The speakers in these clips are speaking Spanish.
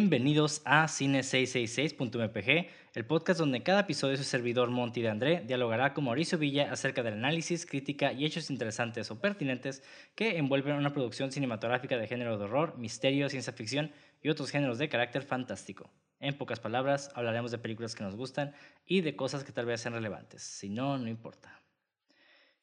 Bienvenidos a Cine666.mpg, el podcast donde cada episodio su servidor Monty de André dialogará con Mauricio Villa acerca del análisis, crítica y hechos interesantes o pertinentes que envuelven una producción cinematográfica de género de horror, misterio, ciencia ficción y otros géneros de carácter fantástico. En pocas palabras, hablaremos de películas que nos gustan y de cosas que tal vez sean relevantes. Si no, no importa.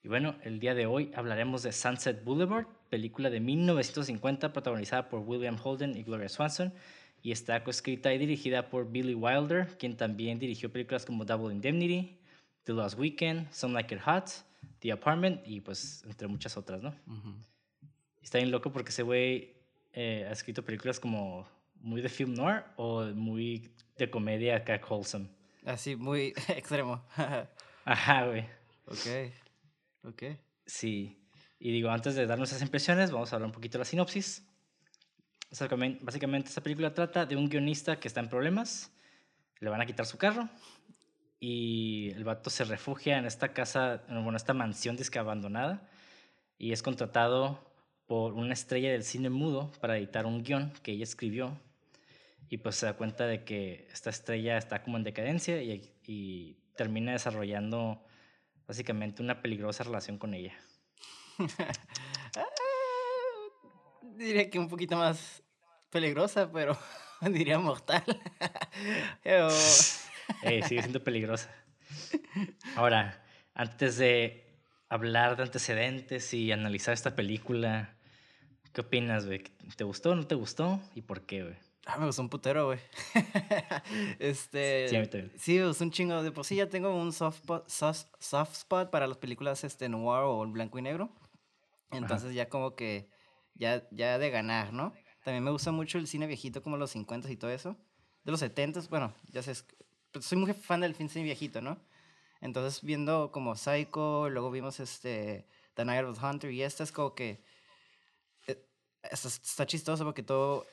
Y bueno, el día de hoy hablaremos de Sunset Boulevard, película de 1950 protagonizada por William Holden y Gloria Swanson y está coescrita y dirigida por Billy Wilder, quien también dirigió películas como Double Indemnity, The Lost Weekend, Some Like It Hot, The Apartment y pues entre muchas otras, ¿no? Está bien loco porque ese güey eh, ha escrito películas como muy de film noir o muy de comedia acá wholesome. Así, muy extremo. Ajá, güey. ok, ok. Sí. Y digo, antes de darnos esas impresiones, vamos a hablar un poquito de la sinopsis. Básicamente, esta película trata de un guionista que está en problemas, le van a quitar su carro y el vato se refugia en esta casa, bueno, esta mansión disque abandonada y es contratado por una estrella del cine mudo para editar un guion que ella escribió y pues se da cuenta de que esta estrella está como en decadencia y, y termina desarrollando básicamente una peligrosa relación con ella. diría que un poquito más peligrosa, pero diría mortal. eh, sigue siendo peligrosa. Ahora, antes de hablar de antecedentes y analizar esta película, ¿qué opinas, güey? ¿Te gustó o no te gustó? ¿Y por qué, güey? Ah, me gustó un putero, güey. este. Sí, Sí, me gustó un chingo. De por sí ya tengo un soft spot, soft, spot para las películas este, noir o en blanco y negro. Entonces ya como que ya, ya de ganar, ¿no? También me gusta mucho el cine viejito, como los 50 y todo eso. De los 70, bueno, ya sé, pues, soy muy fan del cine viejito, ¿no? Entonces, viendo como Psycho, luego vimos este, The Night of the Hunter, y esta es como que. Eh, está, chistoso porque todo.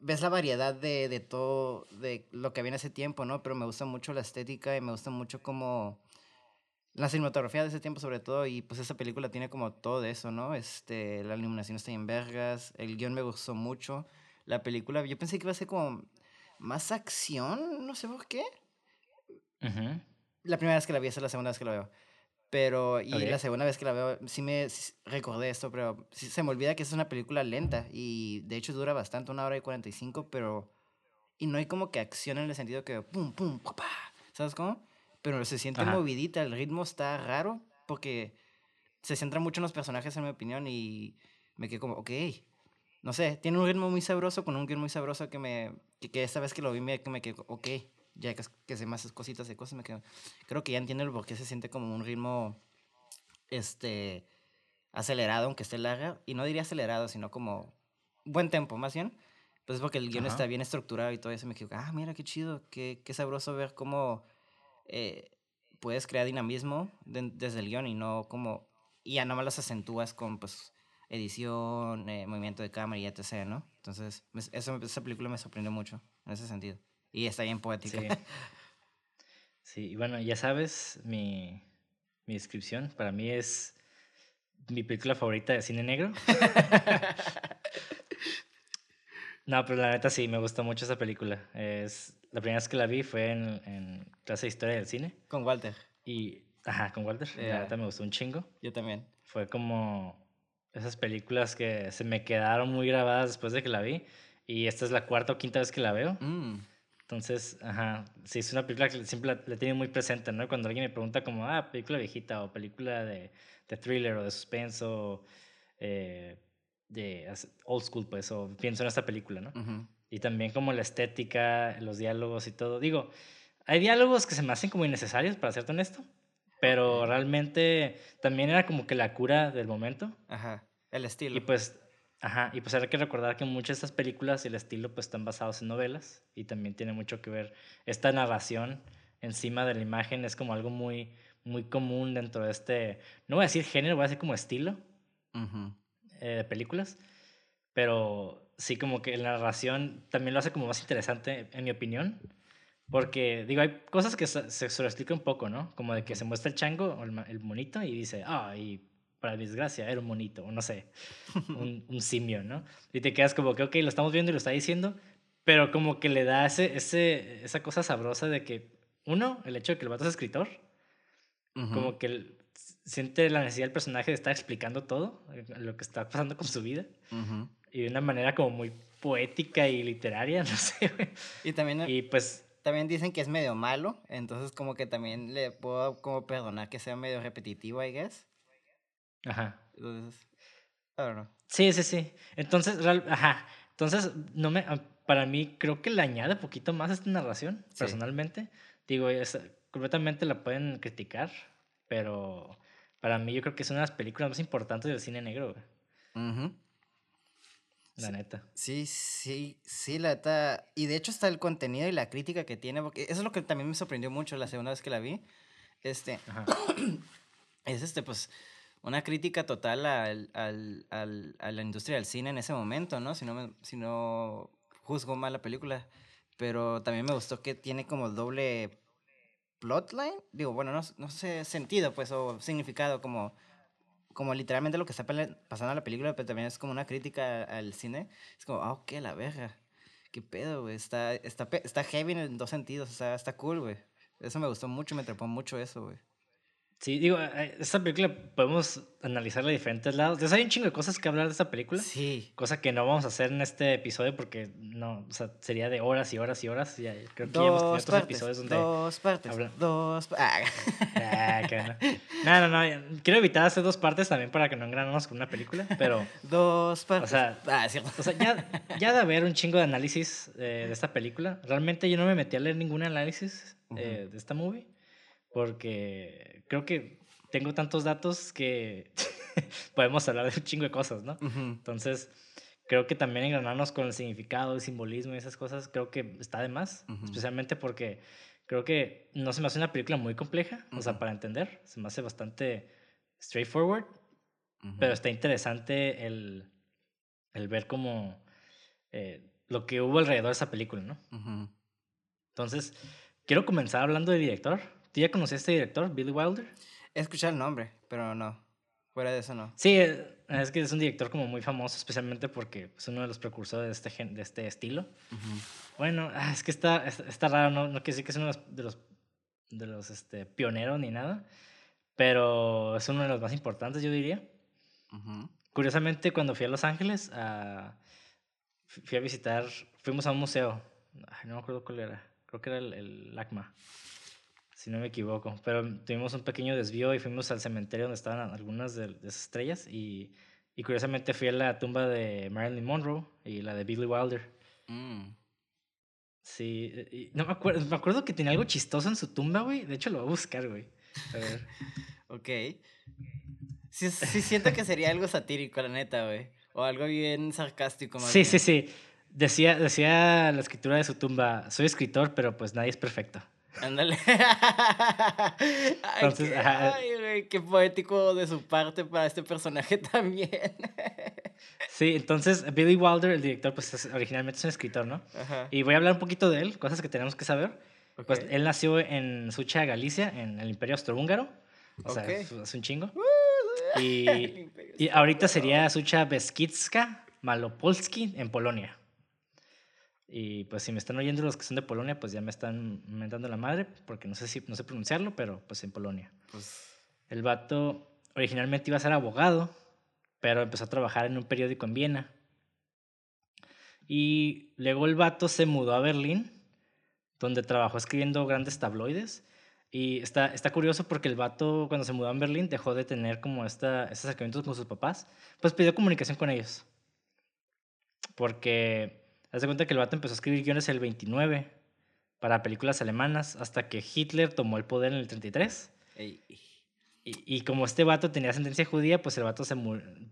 Ves la variedad de, de todo, de lo que había en ese tiempo, ¿no? Pero me gusta mucho la estética y me gusta mucho como la cinematografía de ese tiempo sobre todo y pues esa película tiene como todo eso, ¿no? Este, la iluminación está en vergas, el guion me gustó mucho, la película, yo pensé que iba a ser como más acción, no sé por qué. La primera vez que la vi, esa es la segunda vez que la veo. Pero, y la segunda vez que la veo, sí me recordé esto, pero sí, se me olvida que es una película lenta y de hecho dura bastante, una hora y 45, pero... Y no hay como que acción en el sentido que pum, pum, papá, ¿sabes cómo? Pero se siente movidita, el ritmo está raro porque se centra mucho en los personajes, en mi opinión, y me quedé como, ok, no sé, tiene un ritmo muy sabroso con un guion muy sabroso que me, que, esta vez que lo vi me, me quedé, ok, ya que, que sé más cositas de cosas, me quedo, creo que ya entiendo el por qué se siente como un ritmo, este, acelerado, aunque esté larga, y no diría acelerado, sino como buen tempo, más bien, pues porque el guion está bien estructurado y todo eso, me quedo, ah, mira, qué chido, qué, qué sabroso ver cómo eh, puedes crear dinamismo desde el guion y no como, y ya nomás las acentúas con pues edición, eh, movimiento de cámara y etc., ¿no? Entonces, eso, esa película me sorprendió mucho en ese sentido. Y está bien poética. Sí, y bueno, ya sabes, mi, mi descripción para mí es mi película favorita de cine negro. no, pero la neta sí, me gustó mucho esa película. Es la primera vez que la vi fue en, en clase de historia del cine. Con Walter. Y, ajá, con Walter. La verdad me gustó un chingo. Yo también. Fue como esas películas que se me quedaron muy grabadas después de que la vi. Y esta es la cuarta o quinta vez que la veo. Mm. Entonces, ajá, sí, es una película que siempre la, he tenido muy presente, ¿no? Cuando alguien me pregunta como, ah, película viejita o película de, de thriller o de suspenso, eh, de old school, pues, o pienso en esta película, ¿no? Y también como la estética, los diálogos y todo. Digo, hay diálogos que se me hacen como innecesarios, para serte honesto. Pero realmente también era como que la cura del momento. Ajá, el estilo. Y pues, ajá, y pues hay que recordar que muchas de estas películas y el estilo pues están basados en novelas y también tiene mucho que ver esta narración encima de la imagen es como algo muy, muy común dentro de este, no voy a decir género, voy a decir como estilo eh, de películas, pero sí, como que la narración también lo hace como más interesante, en mi opinión. Porque, digo, hay cosas que se, se lo explica un poco, ¿no? Como de que se muestra el chango o el, monito y dice, ah, y para desgracia era un monito, o no sé, un, un, simio, ¿no? Y te quedas como que, ok, lo estamos viendo y lo está diciendo, Pero como que le da ese, ese, esa cosa sabrosa de que, uno, el hecho de que el vato es escritor, como que siente la necesidad del personaje de estar explicando todo, eh, lo que está pasando con su vida. Y de una manera como muy poética y literaria, no sé. Y también... Y pues... También dicen que es medio malo, entonces como que también le puedo como perdonar que sea medio repetitivo, I guess. Ajá. Entonces, I don't know. Sí, sí, sí. Entonces, ajá. Entonces, no me, ah, para mí creo que le añade poquito más a esta narración, personalmente. Digo, es, completamente la pueden criticar, pero para mí yo creo que es una de las películas más importantes del cine negro. Güey. La neta. Sí, sí, sí, la neta. Y de hecho está el contenido y la crítica que tiene, porque eso es lo que también me sorprendió mucho la segunda vez que la vi. Este, es este, pues, una crítica total al, al, al, a la industria del cine en ese momento, ¿no? Si no, me, si no juzgo mal la película. Pero también me gustó que tiene como doble plotline. Digo, bueno, no, no sé sentido, pues, o significado, como como literalmente lo que está pasando en la película, pero también es como una crítica al cine. Es como, ah, ok, la verga. ¿Qué pedo, güey? Está, está, está heavy en dos sentidos, o sea, está cool, güey. Eso me gustó mucho, me atrapó mucho eso, güey. Sí, digo, eh, esta película podemos analizarla de diferentes lados. Entonces hay un chingo de cosas que hablar de esta película. Sí. Cosa que no vamos a hacer en este episodio porque no, o sea, sería de horas y horas y horas. Ya, creo que ya hemos tenido otros episodios donde. Dos partes. Dos ah. ah no. no, no, Quiero evitar hacer dos partes también para que no engranemos con una película, pero. dos partes. O sea, ah, cierto. O sea ya, ya de haber un chingo de análisis eh, de esta película. Realmente yo no me metí a leer ningún análisis eh, de esta movie porque creo que tengo tantos datos que podemos hablar de un chingo de cosas, ¿no? Entonces, creo que también engranarnos con el significado, el simbolismo y esas cosas, creo que está de más, especialmente porque creo que no se me hace una película muy compleja, o sea, para entender, se me hace bastante straightforward, pero está interesante el, el ver como eh, lo que hubo alrededor de esa película, ¿no? Entonces, quiero comenzar hablando del director. ¿Tú ya conocías a este director, Billy Wilder? He escuchado el nombre, pero no. Fuera de eso, no. Sí, es que es un director como muy famoso, especialmente porque es uno de los precursores de este, de este estilo. Bueno, ah, es que está, está, raro, no, no quiere decir que es uno de los, de los, este, pioneros ni nada, pero es uno de los más importantes, yo diría. Curiosamente, cuando fui a Los Ángeles, a, fui a visitar, fuimos a un museo, no me acuerdo cuál era, creo que era el, el LACMA si no me equivoco. Pero tuvimos un pequeño desvío y fuimos al cementerio donde estaban algunas de, esas estrellas y, y, curiosamente fui a la tumba de Marilyn Monroe y la de Billy Wilder. Mm. Sí, no me acuerdo, me acuerdo que tenía algo chistoso en su tumba, güey. De hecho, lo voy a buscar, güey. A ver. ok. Sí, sí siento que sería algo satírico, la neta, güey. O algo bien sarcástico. Más sí, sí, sí. Decía, decía la escritura de su tumba, soy escritor, pero pues nadie es perfecto. Ándale. Entonces, qué, qué, poético de su parte para este personaje también. sí, entonces Billy Wilder, el director, pues originalmente es un escritor, ¿no? Y voy a hablar un poquito de él, cosas que tenemos que saber. Pues él nació en Sucha, Galicia, en el Imperio Austrohúngaro. O sea, es un chingo. y, y ahorita sería Sucha Beskidzka Malopolski en Polonia. Y pues si me están oyendo los que son de Polonia, pues ya me están mentando la madre, porque no sé si no sé pronunciarlo, pero pues en Polonia. Pues... El vato originalmente iba a ser abogado, pero empezó a trabajar en un periódico en Viena. Y luego el vato se mudó a Berlín, donde trabajó escribiendo grandes tabloides. Y está, está curioso porque el vato, cuando se mudó a Berlín, dejó de tener como esta, estos acercamientos con sus papás, pues pidió comunicación con ellos. Porque Haz de cuenta que el vato empezó a escribir guiones el 29 para películas alemanas hasta que Hitler tomó el poder en el 33. Y, y, como este vato tenía ascendencia judía, pues el vato se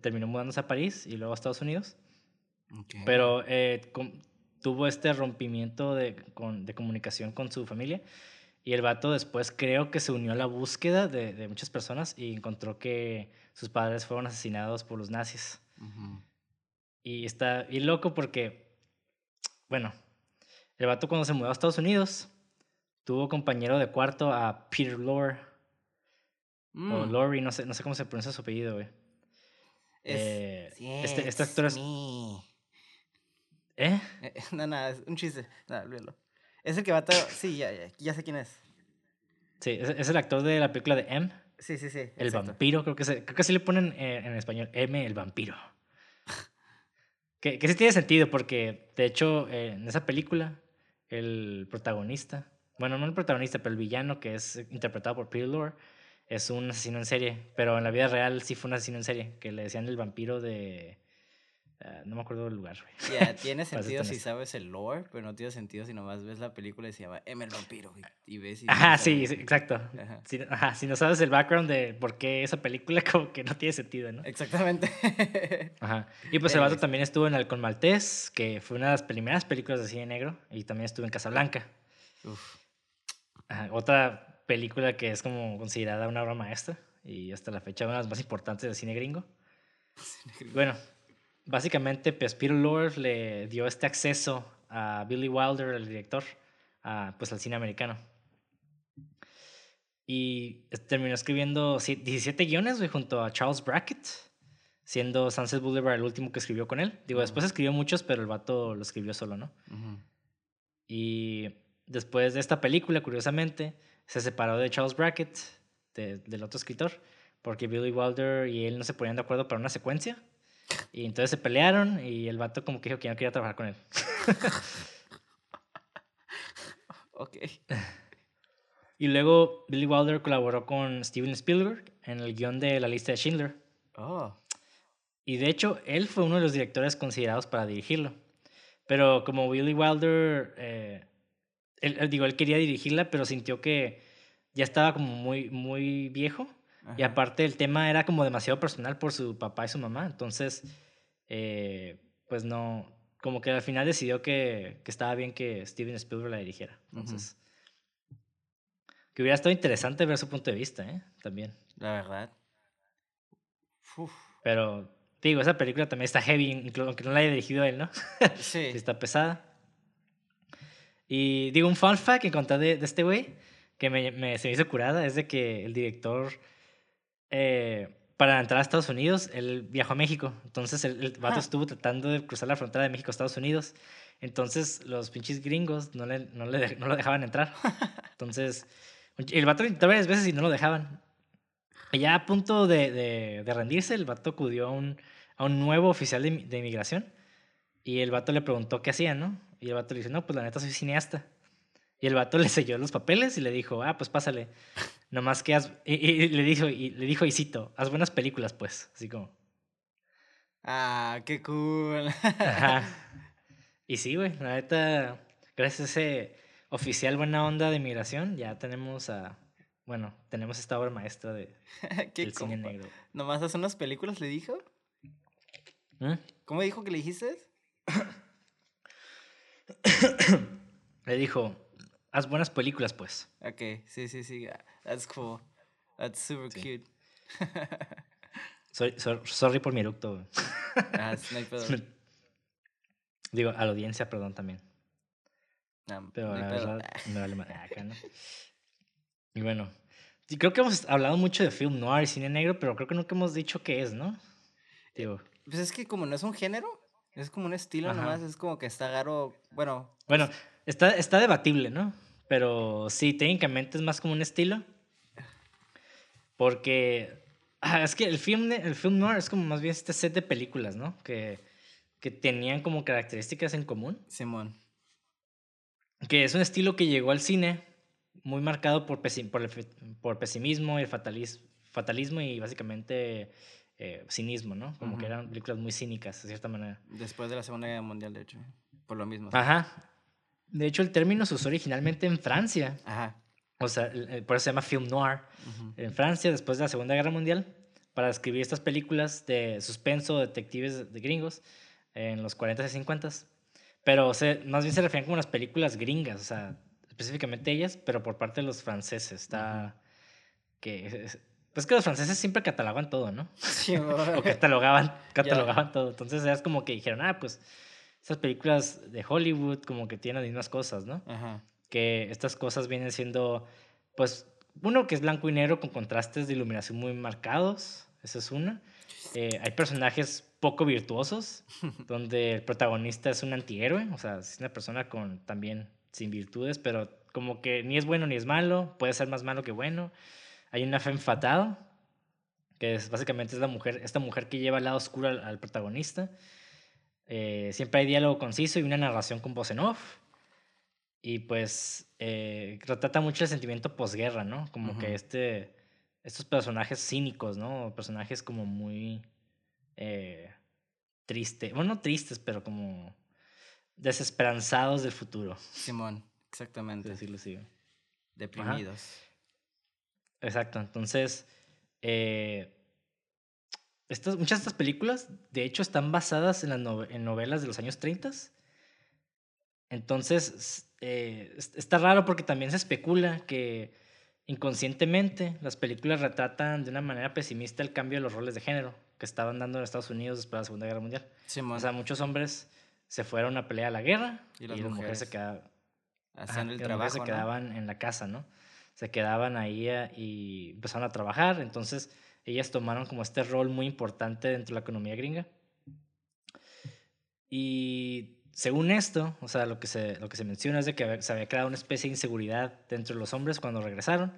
terminó mudándose a París y luego a Estados Unidos. Pero eh, tuvo este rompimiento de, de, comunicación con su familia. Y el vato después creo que se unió a la búsqueda de, de muchas personas y encontró que sus padres fueron asesinados por los nazis. Y está y loco porque bueno, el vato cuando se mudó a Estados Unidos tuvo compañero de cuarto a Peter Lorre. O mm. Lori, no sé, no sé cómo se pronuncia su apellido, güey. Eh, este, este actor es. ¿Eh? No, nada, es un chiste. Nada, olvídalo. Es el que va a... Sí, ya, ya, ya sé quién es. Sí, es, es, el actor de la película de M. Sí, sí, sí. El vampiro, creo que, se, creo que así le ponen eh, en español. M, el vampiro. Que, que sí tiene sentido porque, de hecho, eh, en esa película, el protagonista, bueno, no el protagonista, pero el villano que es interpretado por Peter Lore, es un asesino en serie. Pero en la vida real sí fue un asesino en serie, que le decían el vampiro de Ah, no me acuerdo del lugar. Ya, tiene sentido si sabes el lore, pero no tiene sentido si nomás ves la película y se llama M el vampiro, y, ves y... Ajá, sí, exacto. Ajá. Si, ajá, si no sabes el background de por qué esa película, como que no tiene sentido, ¿no? Exactamente. Ajá. Y pues el vato también estuvo en Halcón Maltés, que fue una de las primeras películas de cine negro, y también estuvo en Casablanca. Uf. Ajá, otra película que es como considerada una obra maestra, y hasta la fecha una de las más importantes del cine gringo. Cine gringo. Bueno, básicamente pues, Peter Lord le dio este acceso a Billy Wilder, el director, a, pues al cine americano. Y terminó escribiendo 17 guiones junto a Charles Brackett, siendo Sunset Boulevard el último que escribió con él. Digo, después escribió muchos, pero el vato lo escribió solo, ¿no? Y después de esta película, curiosamente, se separó de Charles Brackett, del otro escritor, porque Billy Wilder y él no se ponían de acuerdo para una secuencia. Y entonces se pelearon y el vato como que dijo que no quería trabajar con él. ok. Y luego Billy Wilder colaboró con Steven Spielberg en el guion de La lista de Schindler. Oh. Y de hecho, él fue uno de los directores considerados para dirigirlo. Pero como Billy Wilder, eh, él, digo, él quería dirigirla, pero sintió que ya estaba como muy, muy viejo y aparte el tema era como demasiado personal por su papá y su mamá. Entonces, eh, pues no, como que al final decidió que, que, estaba bien que Steven Spielberg la dirigiera. Entonces, que hubiera estado interesante ver su punto de vista, ¿eh? También. La verdad. Pero, digo, esa película también está heavy, aunque no la haya dirigido él, ¿no? Sí. está pesada. Y digo, un fun fact que encontré de, de este güey, que me, me, se me hizo curada, es de que el director eh, para entrar a Estados Unidos, él viajó a México. Entonces el, el vato estuvo tratando de cruzar la frontera de México a Estados Unidos. Entonces los pinches gringos no, le, no, le, no lo dejaban entrar. Entonces el vato lo intentó varias veces y no lo dejaban. Y ya a punto de, de, de rendirse, el vato acudió a un, a un nuevo oficial de, de, inmigración. Y el vato le preguntó qué hacía, ¿no? Y el vato le dijo, no, pues la neta soy cineasta. Y el vato le selló los papeles y le dijo, ah, pues pásale. Nomás que haz, y, le dijo, y le dijo, y cito, haz buenas películas, pues, así como. Ah, qué cool. Ajá. Y sí, güey, la neta, gracias a ese oficial buena onda de inmigración, ya tenemos a, bueno, tenemos esta obra maestra de, ¿Qué del cine negro. ¿Nomás haz unas películas, le dijo? ¿Mm? ¿Cómo dijo que le dijiste? le dijo, haz buenas películas, pues. Ok, sí, sí, sí. That's cool. That's super cute. sorry, sorry, por mi eructo. Ah, no hay Digo, a la audiencia, perdón también. No, pero la verdad, me vale más acá, ¿no? Y bueno, creo que hemos hablado mucho de film noir y cine negro, pero creo que nunca hemos dicho qué es, ¿no? Digo. Pues es que como no es un género, es como un estilo nomás, es como que está raro, bueno. Bueno, está, está debatible, ¿no? Pero sí, técnicamente es más como un estilo. Porque ah, es que el film, el film noir es como más bien este set de películas, ¿no? Que, que tenían como características en común. Simón. Que es un estilo que llegó al cine muy marcado por, por, por pesimismo y fatalismo, fatalismo y básicamente eh, cinismo, ¿no? Como que eran películas muy cínicas, de cierta manera. Después de la Segunda Guerra Mundial, de hecho. Por lo mismo. Ajá. De hecho, el término se usó originalmente en Francia. Ajá. O sea, por eso se llama film noir. En Francia, después de la Segunda Guerra Mundial, para escribir estas películas de suspenso, detectives de gringos, en los 40s y 50s. Pero se, más bien se refieren como las películas gringas, o sea, específicamente ellas, pero por parte de los franceses. Está. que pues que los franceses siempre catalogan todo, ¿no? Sí, o catalogaban, catalogaban todo. Entonces es como que dijeron, ah, pues esas películas de Hollywood como que tienen las mismas cosas, ¿no? Ajá que estas cosas vienen siendo, pues, uno que es blanco y negro con contrastes de iluminación muy marcados, esa es una. Eh, hay personajes poco virtuosos, donde el protagonista es un antihéroe, o sea, es una persona con también sin virtudes, pero como que ni es bueno ni es malo, puede ser más malo que bueno. Hay una femme fatale, que es básicamente es la mujer, esta mujer que lleva al lado oscuro al, protagonista. Eh, siempre hay diálogo conciso y una narración con voz en off. Y pues eh, retrata mucho el sentimiento posguerra, ¿no? Como que este, estos personajes cínicos, ¿no? Personajes como muy eh, tristes, bueno, no tristes, pero como desesperanzados del futuro. Simón, exactamente. Decirlo así. Deprimidos. Exacto, entonces, eh, estas, muchas de estas películas, de hecho, están basadas en, las en novelas de los años 30. Entonces, eh, está raro porque también se especula que inconscientemente las películas retratan de una manera pesimista el cambio de los roles de género que estaban dando en Estados Unidos después de la Segunda Guerra Mundial. o sea, muchos hombres se fueron a pelear a la guerra y las, mujeres, se quedaban haciendo el trabajo, se quedaban en la casa, ¿no? Se quedaban ahí eh, y empezaron a trabajar, entonces ellas tomaron como este rol muy importante dentro de la economía gringa. Y según esto, o sea, lo que se, lo que se menciona es de que se había creado una especie de inseguridad dentro de los hombres cuando regresaron,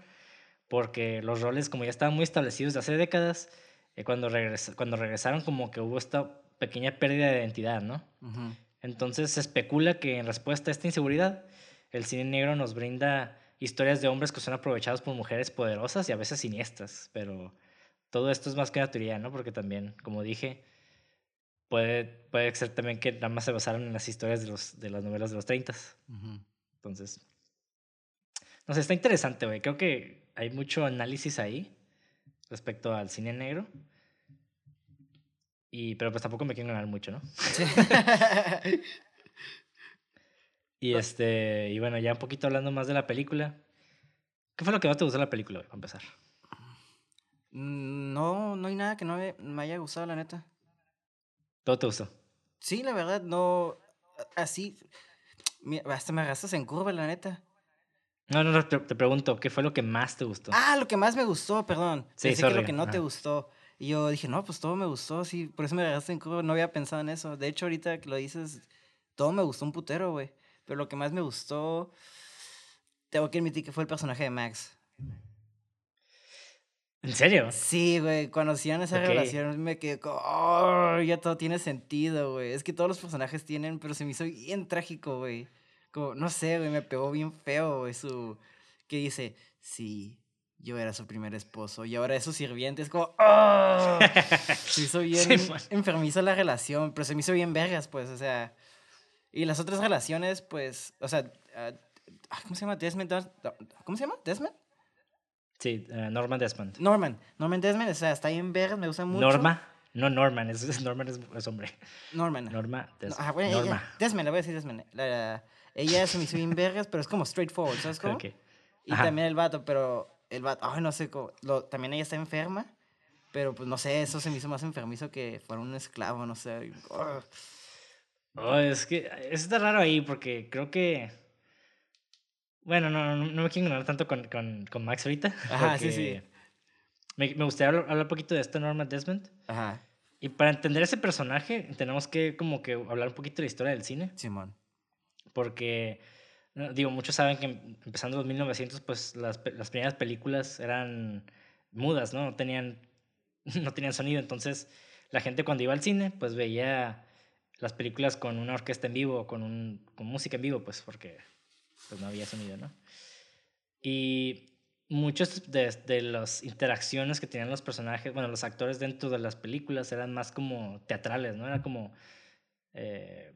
porque los roles como ya estaban muy establecidos de hace décadas, eh, cuando, cuando regresaron como que hubo esta pequeña pérdida de identidad, ¿no? Entonces se especula que en respuesta a esta inseguridad, el cine negro nos brinda historias de hombres que son aprovechados por mujeres poderosas y a veces siniestras, pero todo esto es más que una teoría, ¿no? Porque también, como dije, puede, puede ser también que nada más se basaron en las historias de, los, de las novelas de los 30. Entonces, no sé, está interesante, güey. Creo que hay mucho análisis ahí respecto al cine negro. Y, pero pues tampoco me quiero ganar mucho, ¿no? y este, y bueno, ya un poquito hablando más de la película. ¿Qué fue lo que más te gustó de la película, para empezar? Mm, no, no hay nada que no me, haya gustado, la neta. ¿Todo te gustó? Sí, la verdad, no. Así. Hasta me agarras en curva, la neta. No, no, no, te, pregunto, ¿qué fue lo que más te gustó? Ah, lo que más me gustó, perdón. Sí, Pensé que lo que no te gustó. Y yo dije, no, pues todo me gustó, sí, por eso me agarraste en curva, no había pensado en eso. De hecho, ahorita que lo dices, todo me gustó un putero, güey. Pero lo que más me gustó, tengo que admitir que fue el personaje de Max. ¿En serio? Sí, güey, cuando hacían esa relación me quedé como, oh, ya todo tiene sentido, güey. Es que todos los personajes tienen, pero se me hizo bien trágico, güey. Como, no sé, güey, me pegó bien feo, güey, su... Que dice, sí, yo era su primer esposo y ahora es su sirviente. Es como, ¡oh! Se hizo bien enfermizo la relación, pero se me hizo bien vergas, pues, o sea. Y las otras relaciones, pues, o sea, ah, ¿cómo se llama? Desmond. ¿Cómo se llama? ¿Desmond? Sí, eh, Norman Desmond. Norman. Norman Desmond, o sea, está bien vergas, me gusta mucho. Norma. No Norman, es, Norman es, hombre. Norman. Norma. ah, bueno, Norma. Desmond, le voy a decir Desmond. La, ella se me hizo bien vergas, pero es como straightforward, ¿sabes cómo? Y también el vato, pero el vato, ay, no sé, cómo, lo, también ella está enferma, pero pues no sé, eso se me hizo más enfermizo que fuera un esclavo, no sé. Oh, es que está raro ahí porque creo que... Bueno, no, no, me quiero ignorar tanto con, con, con Max ahorita. Ajá, sí, sí. Me, me gustaría hablar, un poquito de esta Norma Desmond. Ajá. Y para entender ese personaje, tenemos que como que hablar un poquito de la historia del cine. Simón. Porque, digo, muchos saben que empezando los 1900, pues las, las primeras películas eran mudas, ¿no? No tenían, no tenían sonido. Entonces, la gente cuando iba al cine, pues veía las películas con una orquesta en vivo, con, un, con música en vivo, pues porque pues, no había sonido, ¿no? Y muchas de, de, las interacciones que tenían los personajes, bueno, los actores dentro de las películas eran más como teatrales, ¿no? Era como... Eh,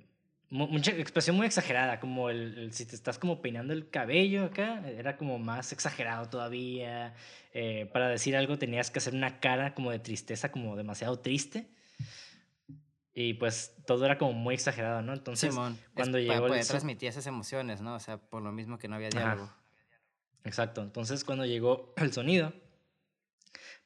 mucha expresión muy exagerada, como el, si te estás como peinando el cabello acá, era como más exagerado todavía. Eh, para decir algo tenías que hacer una cara como de tristeza, como demasiado triste. Y pues todo era como muy exagerado, ¿no? Entonces, cuando llegó... Para poder transmitir esas emociones, ¿no? O sea, por lo mismo que no había diálogo. Exacto. Entonces, cuando llegó el sonido,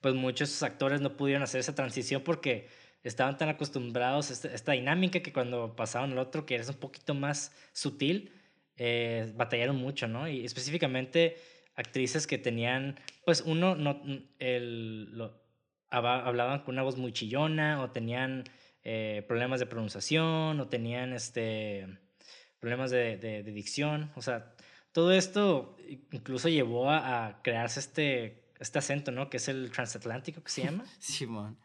pues muchos actores no pudieron hacer esa transición porque estaban tan acostumbrados a esta, esta, dinámica que cuando pasaban al otro, que era un poquito más sutil, eh, batallaron mucho, ¿no? Y específicamente actrices que tenían, pues uno, no, el, hablaban con una voz muy chillona o tenían eh, problemas de pronunciación o tenían este, problemas de, de, dicción. O sea, todo esto incluso llevó a, crearse este, este acento, ¿no? Que es el transatlántico que se llama. Simón.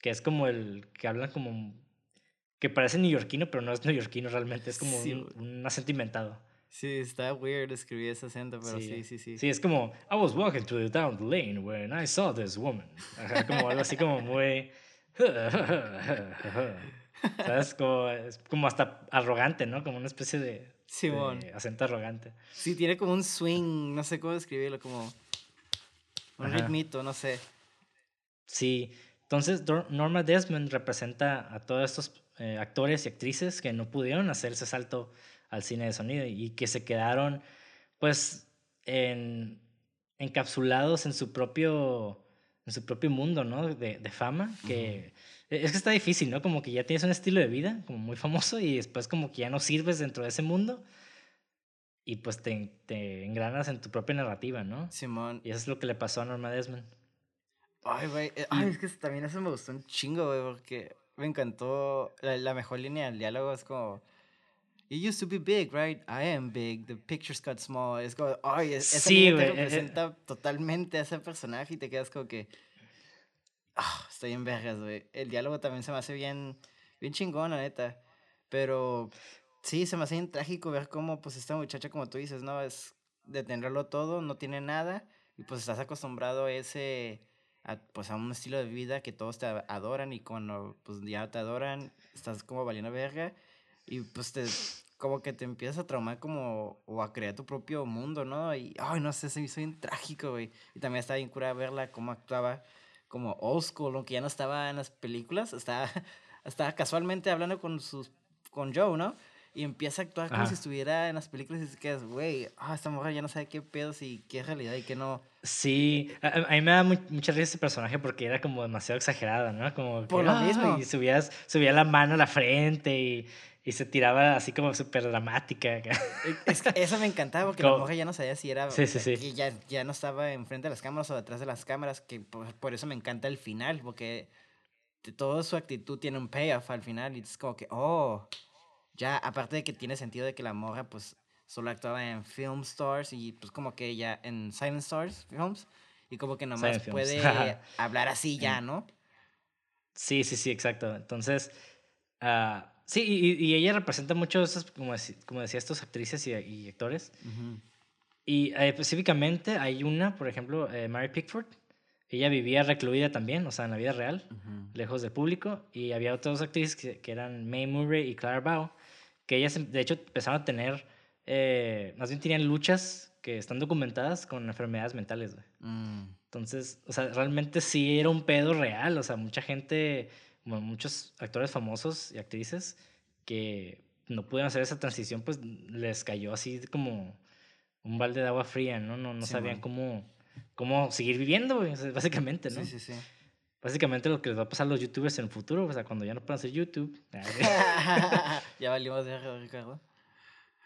Que es como el que hablan como... Que parece neoyorquino, pero no es neoyorquino realmente. Es como un, un acento inventado. Sí, está weird escribir ese acento, pero sí, sí, sí. Sí, es como, I was walking to the down the lane when I saw this woman. como algo así como muy... ¿Sabes? Como, es como hasta arrogante, ¿no? Como una especie de, acento arrogante. Sí, tiene como un swing, no sé cómo describirlo, como un ritmito, no sé. Sí, entonces Norma Desmond representa a todos estos eh, actores y actrices que no pudieron hacer ese salto al cine de sonido y que se quedaron pues en, encapsulados en su propio en su propio mundo, ¿no? De, de fama, que es que está difícil, ¿no? Como que ya tienes un estilo de vida como muy famoso y después como que ya no sirves dentro de ese mundo y pues te, te engranas en tu propia narrativa, ¿no? Simón. Y eso es lo que le pasó a Norma Desmond. Ay, güey, eh, ay, es que también eso me gustó un chingo, güey, porque me encantó la, la mejor línea del diálogo, es como You used to be big, right? I am big. The pictures got small. Es como, ay, esa sí, te eh, eh. representa totalmente a ese personaje y te quedas como que, ah, estoy en vergas, güey. El diálogo también se me hace bien, bien chingón, la neta. Pero sí, se me hace bien trágico ver cómo, pues, esta muchacha, como tú dices, ¿no? Es de tenerlo todo, no tiene nada y pues estás acostumbrado a ese, a, pues, a un estilo de vida que todos te adoran y cuando, pues, ya te adoran, estás como valiendo verga y pues te, como que te empiezas a traumar como, o a crear tu propio mundo, ¿no? Y, ay, no sé, se me hizo bien trágico, güey. Y también estaba bien cura verla cómo actuaba como old school, aunque ya no estaba en las películas, estaba, estaba casualmente hablando con sus, con Joe, ¿no? Y empieza a actuar como si estuviera en las películas y que es, güey, ah, esta mujer ya no sabe qué pedos y qué es realidad y qué no. Sí, a, mí me da mucha risa ese personaje porque era como demasiado exagerado, ¿no? Como Por lo mismo. Y subías, subía la mano a la frente y y se tiraba así como súper dramática. Es que eso me encantaba porque la mujer ya no sabía si era sí, sí, sí. que ya, ya no estaba enfrente de las cámaras o detrás de las cámaras, que por, eso me encanta el final, porque toda su actitud tiene un payoff al final y es como que, oh, ya, aparte de que tiene sentido de que la morra pues solo actuaba en Film Stars y pues como que ella en Silent Stars Films y como que nomás puede hablar así ya, ¿no? Sí, sí, sí, exacto. Entonces, uh, Sí, y, y, ella representa mucho esos, como, como decía, estos actrices y, y actores. Y eh, específicamente hay una, por ejemplo, eh, Mary Pickford. Ella vivía recluida también, o sea, en la vida real, lejos del público. Y había otras actrices que, que, eran May Murray y Clara Bow, que ellas, de hecho, empezaron a tener, eh, más bien tenían luchas que están documentadas con enfermedades mentales, mm. Entonces, o sea, realmente sí era un pedo real, o sea, mucha gente muchos actores famosos y actrices que no pudieron hacer esa transición, pues les cayó así como un balde de agua fría, ¿no? No, no sabían cómo, cómo seguir viviendo, básicamente, ¿no? Sí, sí, sí. Básicamente lo que les va a pasar a los youtubers en el futuro, o sea, cuando ya no puedan hacer YouTube. ya valimos de Ricardo.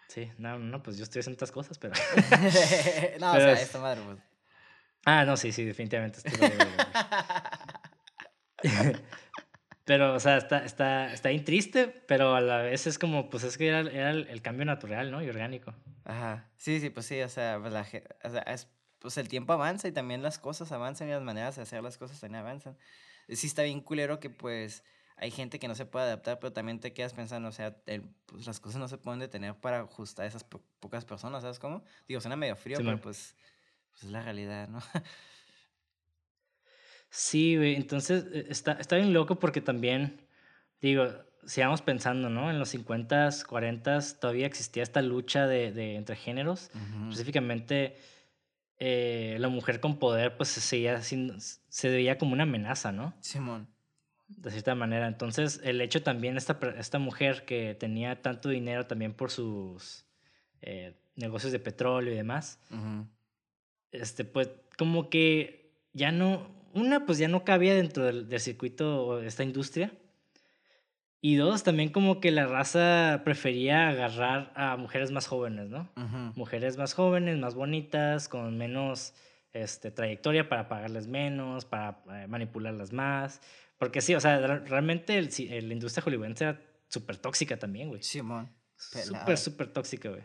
Sí, no, no, pues yo estoy haciendo estas cosas, pero... no, o sea, esta madre, pues. Ah, no, sí, sí, definitivamente. Pero, o sea, está, está, está bien triste, pero a la vez es como, pues es que era, era el, cambio natural, ¿no? Y orgánico. Ajá. Sí, sí, pues sí, o sea, pues, la, o sea es, pues el tiempo avanza y también las cosas avanzan y las maneras de hacer las cosas también avanzan. Sí está bien culero que pues hay gente que no se puede adaptar, pero también te quedas pensando, o sea, pues las cosas no se pueden detener para ajustar a esas pocas personas, ¿sabes cómo? Digo, suena medio frío, pero pues, pues es la realidad, ¿no? Sí, güey, entonces eh, está, está bien loco porque también, digo, sigamos pensando, ¿no? En los 50s, 40s todavía existía esta lucha de, de entre géneros, específicamente eh, la mujer con poder pues se, seguía se veía como una amenaza, ¿no? Simón. De cierta manera. Entonces, el hecho también, esta, esta mujer que tenía tanto dinero también por sus eh, negocios de petróleo y demás, este, pues como que ya no, una, pues ya no cabía dentro del, del circuito esta industria. Y dos, también como que la raza prefería agarrar a mujeres más jóvenes, ¿no? Mujeres más jóvenes, más bonitas, con menos este, trayectoria para pagarles menos, para eh, manipularlas más. Porque sí, o sea, realmente el, la industria hollywoodense era súper tóxica también, güey. Simón. Súper, súper tóxica, güey.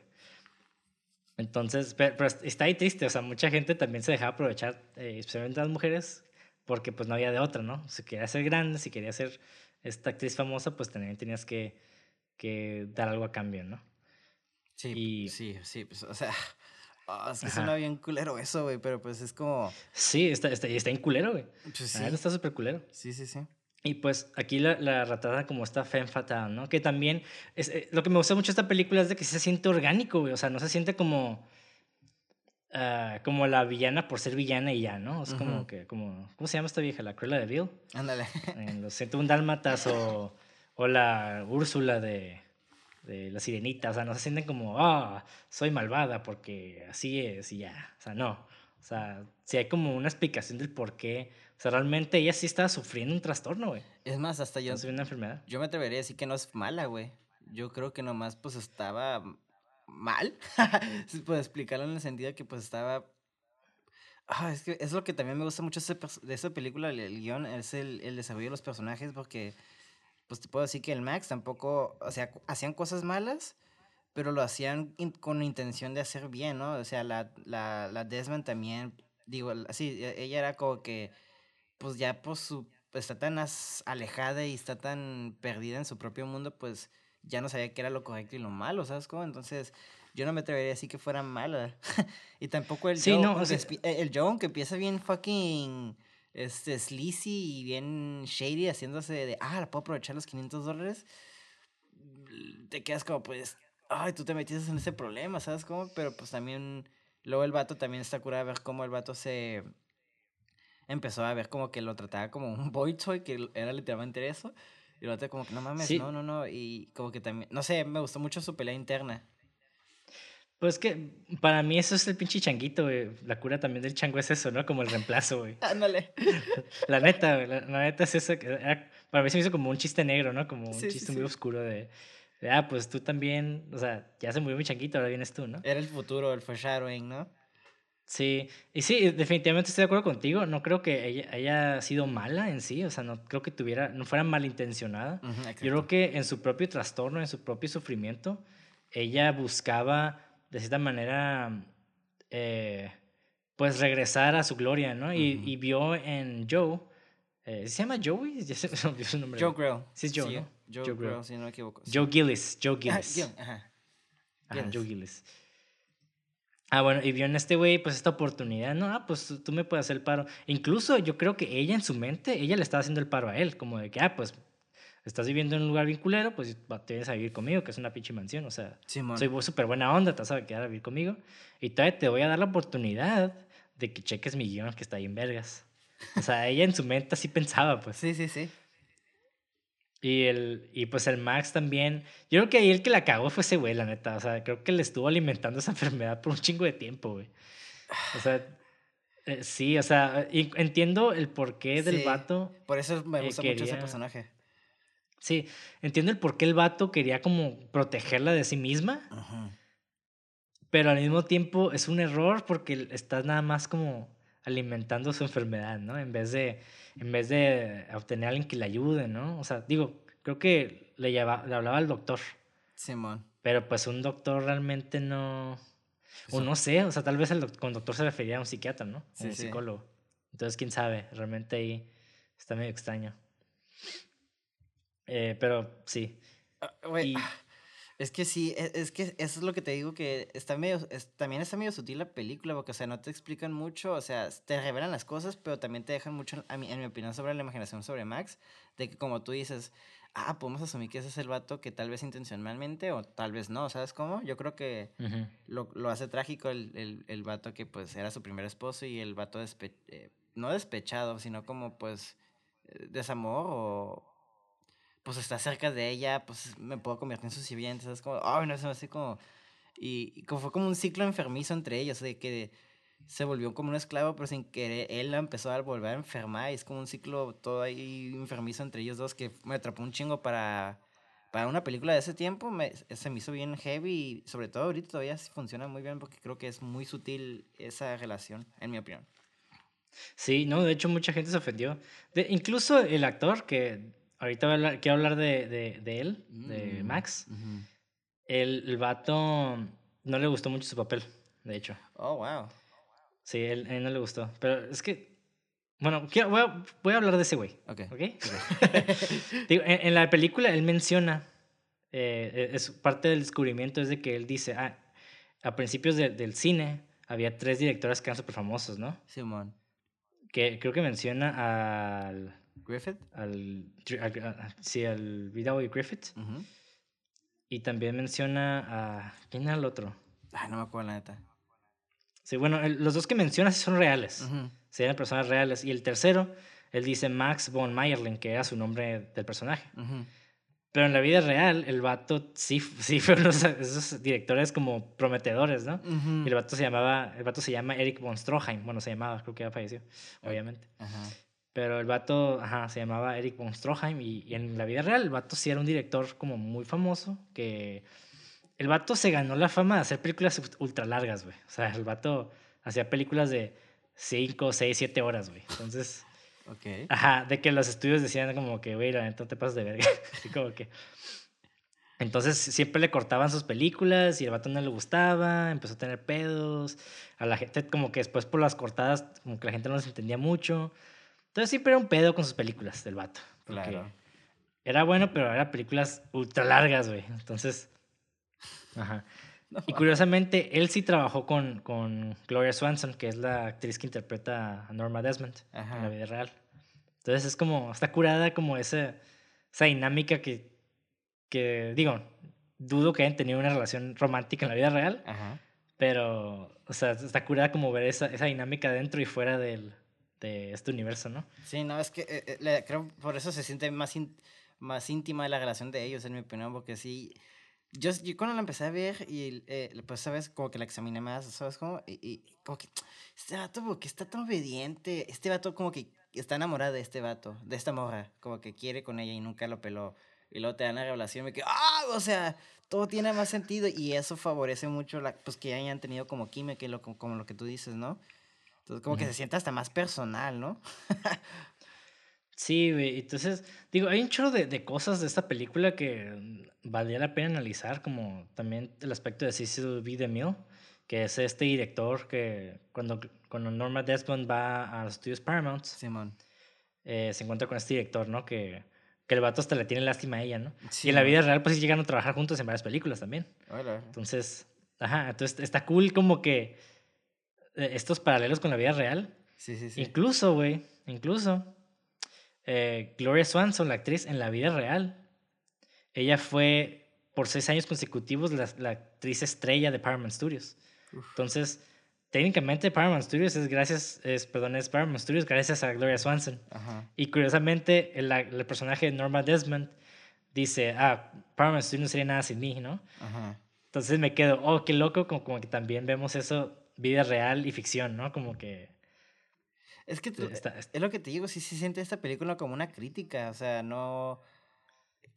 Entonces, pero, está ahí triste, o sea, mucha gente también se dejaba aprovechar, eh, especialmente las mujeres, porque pues no había de otra, ¿no? Si quería ser grande, si quería ser esta actriz famosa, pues también tenías que, que dar algo a cambio, ¿no? Sí, sí, sí, pues, o sea, oh, es que suena bien culero eso, güey, pero pues es como... Sí, está, está, está en culero, güey. Pues sí. Está súper culero. Sí, sí, sí. Y pues aquí la, la retrata como esta femme fatal, ¿no? Que también, es, eh, lo que me gusta mucho de esta película es de que se siente orgánico, güey. O sea, no se siente como, uh, como la villana por ser villana y ya, ¿no? Es como que, como, ¿cómo se llama esta vieja? La Cruella de Bill. Ándale. En los un Dálmatas o, o la Úrsula de, de la sirenita. O sea, no se sienten como, ah, soy malvada porque así es y ya. O sea, no. O sea, si hay como una explicación del por qué o sea, realmente ella sí estaba sufriendo un trastorno, güey. Es más, hasta yo. una enfermedad. Yo me atrevería a decir que no es mala, güey. Yo creo que nomás, pues estaba mal. Si puedo explicarlo en el sentido que, pues estaba. Ah, es que es lo que también me gusta mucho de esa película, el, guion, es el, el desarrollo de los personajes, porque, pues te puedo decir que el Max tampoco, o sea, hacían cosas malas, pero lo hacían con intención de hacer bien, ¿no? O sea, la, la, la Desmond también, digo, así, e, ella era como que pues ya pues su, está tan alejada y está tan perdida en su propio mundo, pues ya no sabía qué era lo correcto y lo malo, ¿sabes cómo? Entonces, yo no me atrevería a decir que fuera mala. y tampoco el sí, Joe, no, el Joe, que empieza bien fucking este, sleazy y bien shady, haciéndose de, ah, la puedo aprovechar los 500 dólares, te quedas como, pues, ay, tú te metiste en ese problema, ¿sabes cómo? Pero pues también, luego el vato también está curado a ver cómo el vato se empezó a ver como que lo trataba como un boy toy, que era literalmente eso. Y lo otro como que no mames, no, no, no. Y como que también, no sé, me gustó mucho su pelea interna. Pues que para mí eso es el pinche changuito, güey. La cura también del chango es eso, ¿no? Como el reemplazo, güey. Ándale. la neta, güey. La, neta es eso. Que para mí se me hizo como un chiste negro, ¿no? Como un chiste muy oscuro de, ah, pues tú también, o sea, ya se murió mi changuito, ahora vienes tú, ¿no? Era el futuro, el foreshadowing, ¿no? Sí, y sí, definitivamente estoy de acuerdo contigo. No creo que ella haya sido mala en sí, o sea, no creo que tuviera, no fuera malintencionada. Yo creo que en su propio trastorno, en su propio sufrimiento, ella buscaba de cierta manera, eh, pues regresar a su gloria, ¿no? y, vio en Joe, eh, ¿se llama Joey? Ya se me su nombre. Joe Grill. Sí, es Joe, ¿no? Joe, Joe Grill, si no me equivoco. Joe Gillis, Joe Gillis. ajá. Joe Gillis. Ah, bueno, y vio en este güey, pues esta oportunidad, no, ah, pues tú me puedes hacer el paro. Incluso yo creo que ella en su mente, ella le estaba haciendo el paro a él, como de que, ah, pues estás viviendo en un lugar vinculero, pues te vienes a vivir conmigo, que es una pinche mansión, o sea, soy súper buena onda, te vas a quedar a vivir conmigo, y todavía te voy a dar la oportunidad de que cheques mi guion que está ahí en vergas. O sea, ella en su mente así pensaba, pues. Sí, sí, sí. Y, el, y pues el Max también. Yo creo que ahí el que la cagó fue ese güey, la neta. O sea, creo que le estuvo alimentando esa enfermedad por un chingo de tiempo, güey. O sea, eh, sí, o sea, entiendo el porqué del vato. Por eso me gusta mucho ese personaje. Sí, entiendo el porqué el vato quería como protegerla de sí misma. Pero al mismo tiempo es un error porque estás nada más como alimentando su enfermedad, ¿no? En vez de en vez de obtener a alguien que le ayude, ¿no? O sea, digo, creo que le, lleva, le hablaba al doctor. Simón. Pero pues un doctor realmente no... o no sé, o sea, tal vez el con doctor se refería a un psiquiatra, ¿no? Sí, un psicólogo. Entonces, quién sabe, realmente ahí está medio extraño. Eh, pero sí. Ah, es que sí, e, es, que eso es lo que te digo, que está medio, también está medio sutil la película, porque, o sea, no te explican mucho, o sea, te revelan las cosas, pero también te dejan mucho, a mi, en mi opinión, sobre la imaginación sobre Max, de que como tú dices, ah, podemos asumir que ese es el vato que tal vez intencionalmente o tal vez no, ¿sabes cómo? Yo creo que lo, lo, hace trágico el, el, el, vato que pues era su primer esposo y el vato despe eh, no despechado, sino como pues eh, desamor o, pues está cerca de ella, pues me puedo convertir en su sirviente, es como, ay, no, sé, así como, y, como fue como un ciclo enfermizo entre ellos, de que se volvió como un esclavo, pero sin querer, él la empezó a volver a enfermar, y es como un ciclo todo ahí enfermizo entre ellos dos que me atrapó un chingo para, para una película de ese tiempo, me, se me hizo bien heavy, y sobre todo ahorita todavía funciona muy bien porque creo que es muy sutil esa relación, en mi opinión. Sí, no, de hecho mucha gente se ofendió. De, incluso el actor, que ahorita voy a hablar, quiero hablar de, de, de él, de Mm, Max, el, el vato no le gustó mucho su papel, de hecho. Oh, wow. Sí, él, a él no le gustó. Pero es que, bueno, quiero- voy, a, voy a hablar de ese güey, Ok. ¿ok? Digo, en, en la película él menciona, eh, es parte del descubrimiento es de que él dice, ah, a principios de- del cine había tres directores que eran súper famosos, ¿no? Simón. Que creo que menciona al, Griffith. al, al- a- sí, al Griffith y también menciona a, ¿quién era el otro? Ay, no me acuerdo la neta. Sí, bueno, el- los dos que menciona sí son reales. Ujú. serían personas reales. Y el tercero, él dice Max von Meyerling, que era su nombre del personaje. Pero en la vida real, el vato sí, sí fue uno de esos- directores como prometedores, ¿no? Y el vato se llamaba, el vato se llama Eric von Stroheim. Bueno, se llamaba, creo que ya falleció, obviamente. Ajá. Pero el vato, ajá, se llamaba Eric von Stroheim. Y, y en la vida real, el vato sí era un director como muy famoso, que... El vato se ganó la fama de hacer películas ultra largas, güey. O sea, el vato hacía películas de 5, 6, 7 horas, güey. Entonces... Ok. Ajá, de que los estudios decían como que, güey, la neta te pasas de verga. Así como que. Entonces siempre le cortaban sus películas y el vato no le gustaba, empezó a tener pedos. A la gente, como que después por las cortadas, como que la gente no les entendía mucho. Entonces siempre era un pedo con sus películas del vato. Claro. Era bueno, pero eran películas ultra largas, güey. Entonces. Ajá. No Y curiosamente, él sí trabajó con, con Gloria Swanson, que es la actriz que interpreta a Norma Desmond en la Ajá. vida real. Entonces es como, está curada como esa, esa dinámica que, que, digo, dudo que hayan tenido una relación romántica en la vida real, Ajá. pero, o sea, está curada como ver esa, esa dinámica dentro y fuera del, de este universo, ¿no? Sí, no, es que eh, eh, creo por eso se siente más, más íntima la relación de ellos, en mi opinión, porque sí. Yo, yo cuando la empecé a ver y eh, pues, ¿sabes? Como que la examiné más, ¿sabes? Como, y, y como que este vato, porque está tan obediente. Este vato, como que está enamorado de este vato, de esta morra, como que quiere con ella y nunca lo peló. Y luego te dan la revelación y me quedo, ¡ah! O sea, todo tiene más sentido y eso favorece mucho la, pues que hayan tenido como química lo, como, como lo que tú dices, ¿no? Entonces, como que Ujú. se siente hasta más personal, ¿no? Sí, güey. Entonces, digo, hay un chorro de, de cosas de esta película que mm, valdría la pena analizar, como también el aspecto de Cecil B. DeMille, que es este director que cuando, cuando Norma Desmond va a los estudios Paramount, Simón. eh, se encuentra con este director, ¿no? Que, que el vato hasta le tiene lástima a ella, ¿no? Sí, y en la vida real, pues sí llegan a trabajar juntos en varias películas también. Hola. Entonces, ajá, entonces está cool como que estos paralelos con la vida real. Sí, sí, sí. Incluso, güey, incluso, eh, Gloria Swanson, la actriz, en la vida real, ella fue por seis años consecutivos la, la actriz estrella de Paramount Studios. Uf. Entonces, técnicamente Paramount Studios es gracias, es, perdón, es Paramount Studios gracias a Gloria Swanson. Ajá. Y curiosamente, el, el personaje de Norma Desmond dice, ah, Paramount Studios no sería nada sin mí, ¿no? Ajá. Entonces me quedo, oh, qué loco, como, como que también vemos eso, vida real y ficción, ¿no? Como que... Es que tú- está- está- es lo que te digo, sí se siente esta película como una crítica, o sea, no...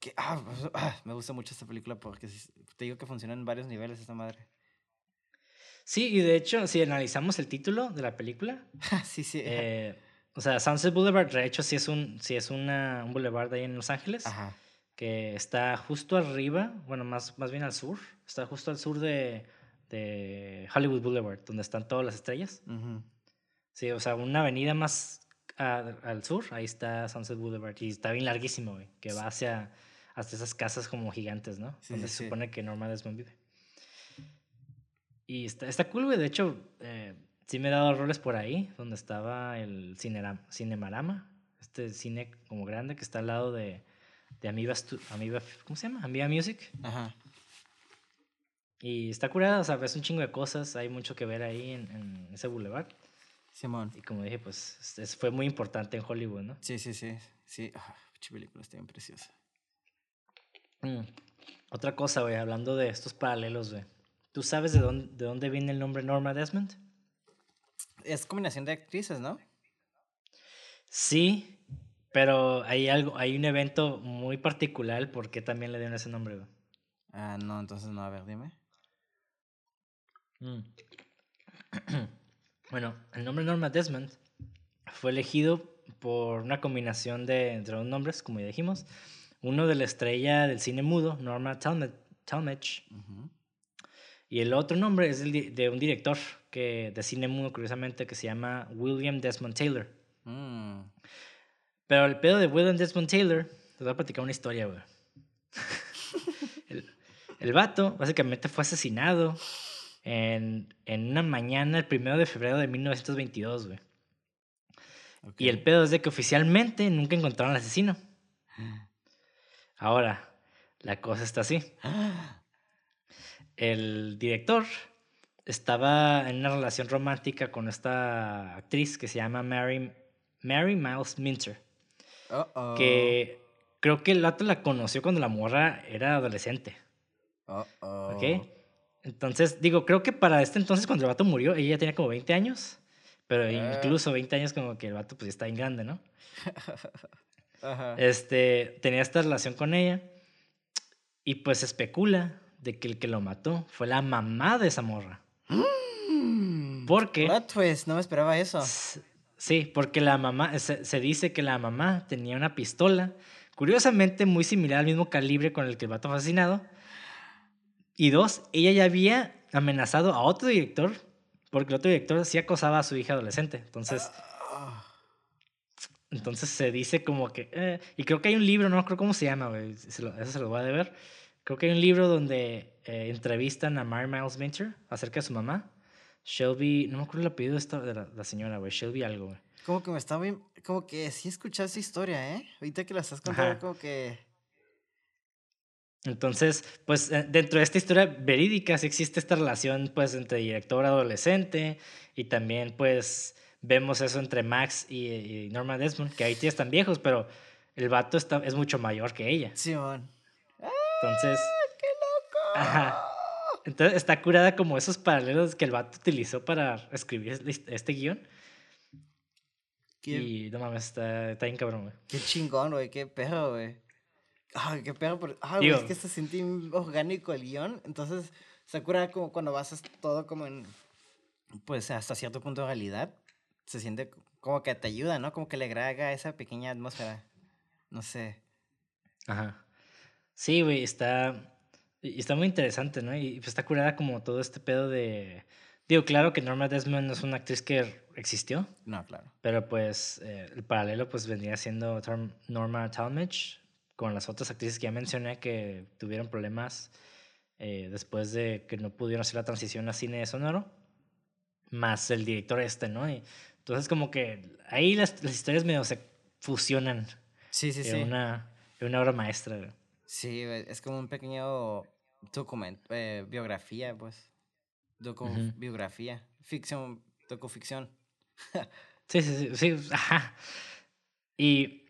Que, ah, pues, ah, me gusta mucho esta película porque sí- te digo que funciona en varios niveles esta madre. Sí, y de hecho, si analizamos el título de la película, sí, sí. eh, o sea, Sunset Boulevard, de hecho, sí es un, sí es una, un boulevard ahí en Los Ángeles, Ajá. que está justo arriba, bueno, más, más bien al sur, está justo al sur de, de Hollywood Boulevard, donde están todas las estrellas. ujú. Sí, o sea, una avenida más a- al sur, ahí está Sunset Boulevard, y está bien larguísimo, güey, que va hacia, hacia esas casas como gigantes, ¿no? Sí, donde sí, se sí. supone que Norma Desmond vive. Y está, está cool, güey. De hecho, eh, sí me he dado roles por ahí, donde estaba el Cinera- Cinemarama, este cine como grande que está al lado de, de Amiba, Amiba, ¿cómo se llama? Amiba Music. Ajá. Y está curada, o sea, ves un chingo de cosas, hay mucho que ver ahí en, en ese boulevard. Simón. Y como dije, pues es- es- fue muy importante en Hollywood, ¿no? Sí, sí, sí. Sí. Ah, película está bien preciosa. Mm. Otra cosa, güey, hablando de estos paralelos, güey. ¿Tú sabes de dónde, de dónde viene el nombre Norma Desmond? Es combinación de actrices, ¿no? Sí, pero hay algo, hay un evento muy particular por qué también le dieron ese nombre, güey. Ah, no, entonces no, a ver, dime. Mm. bueno, el nombre Norma Desmond fue elegido por una combinación de entre dos nombres, como ya dijimos. Uno de la estrella del cine mudo, Norma Talmadge. Y el otro nombre es el de un director que, de cine mudo, curiosamente, que se llama William Desmond Taylor. Mm. Pero el pedo de William Desmond Taylor, te voy a platicar una historia, güey. el, el, vato básicamente fue asesinado en, en, una mañana el primero de febrero de 1922, güey. Y el pedo es de que oficialmente nunca encontraron al asesino. Ahora, la cosa está así. El director estaba en una relación romántica con esta actriz que se llama Mary, Mary Miles Minter. Que creo que el vato la conoció cuando la morra era adolescente. ¿Ok? Entonces, digo, creo que para este entonces, cuando el vato murió, ella ya tenía como 20 años. Pero eh. incluso 20 años como que el vato pues ya está bien grande, ¿no? Este, tenía esta relación con ella. Y pues especula de que el que lo mató fue la mamá de esa morra. Mm. porque... pues, no me esperaba eso. Sí, porque la mamá, se, dice que la mamá tenía una pistola, curiosamente muy similar al mismo calibre con el que el vato fue asesinado. Y dos, ella ya había amenazado a otro director, porque el otro director sí acosaba a su hija adolescente. Entonces, entonces se dice como que, eh, y creo que hay un libro, no creo cómo se llama, eso se lo voy a deber. Creo que hay un libro donde eh, entrevistan a Mary Miles Minter acerca de su mamá. Shelby, no me acuerdo el apellido de la, la señora, güey. Shelby algo, güey. Como que me está bien, como que sí escuché esa historia, ¿eh? Ahorita que la estás contando, como que... Entonces, pues eh, dentro de esta historia verídica sí existe esta relación pues entre director adolescente y también pues vemos eso entre Max y, Norma Desmond, que ahí ya están viejos, pero el vato está, es mucho mayor que ella. Sí, man. Entonces... ¡Ah, ¡Qué loco! Ajá. Entonces está curada como esos paralelos que el vato utilizó para escribir este guion. Y no mames, está, está bien cabrón, güey. Qué chingón, güey, qué pedo, güey. Ay, qué pedo, pero, ay, es que se siente orgánico el guion. Entonces, se cura como cuando basas todo como en, pues hasta cierto punto de realidad. Se siente como que te ayuda, ¿no? Como que le agrega esa pequeña atmósfera. No sé. Ajá. Sí, güey, está está muy interesante, ¿no? Y pues está curada como todo este pedo de... Digo, claro que Norma Desmond no es una actriz que existió. No, claro. Pero pues eh, el paralelo pues vendría siendo Norma Talmadge con las otras actrices que ya mencioné que tuvieron problemas eh, después de que no pudieron hacer la transición a cine sonoro. Más el director este, ¿no? Y entonces como que ahí las, las historias medio se fusionan. Sí, sí, en sí. Una, en una obra maestra. Sí, es como un pequeño documento, eh, biografía, pues. Docu biografía. Ficción, docuficción. sí, sí, sí, sí, ajá. Y,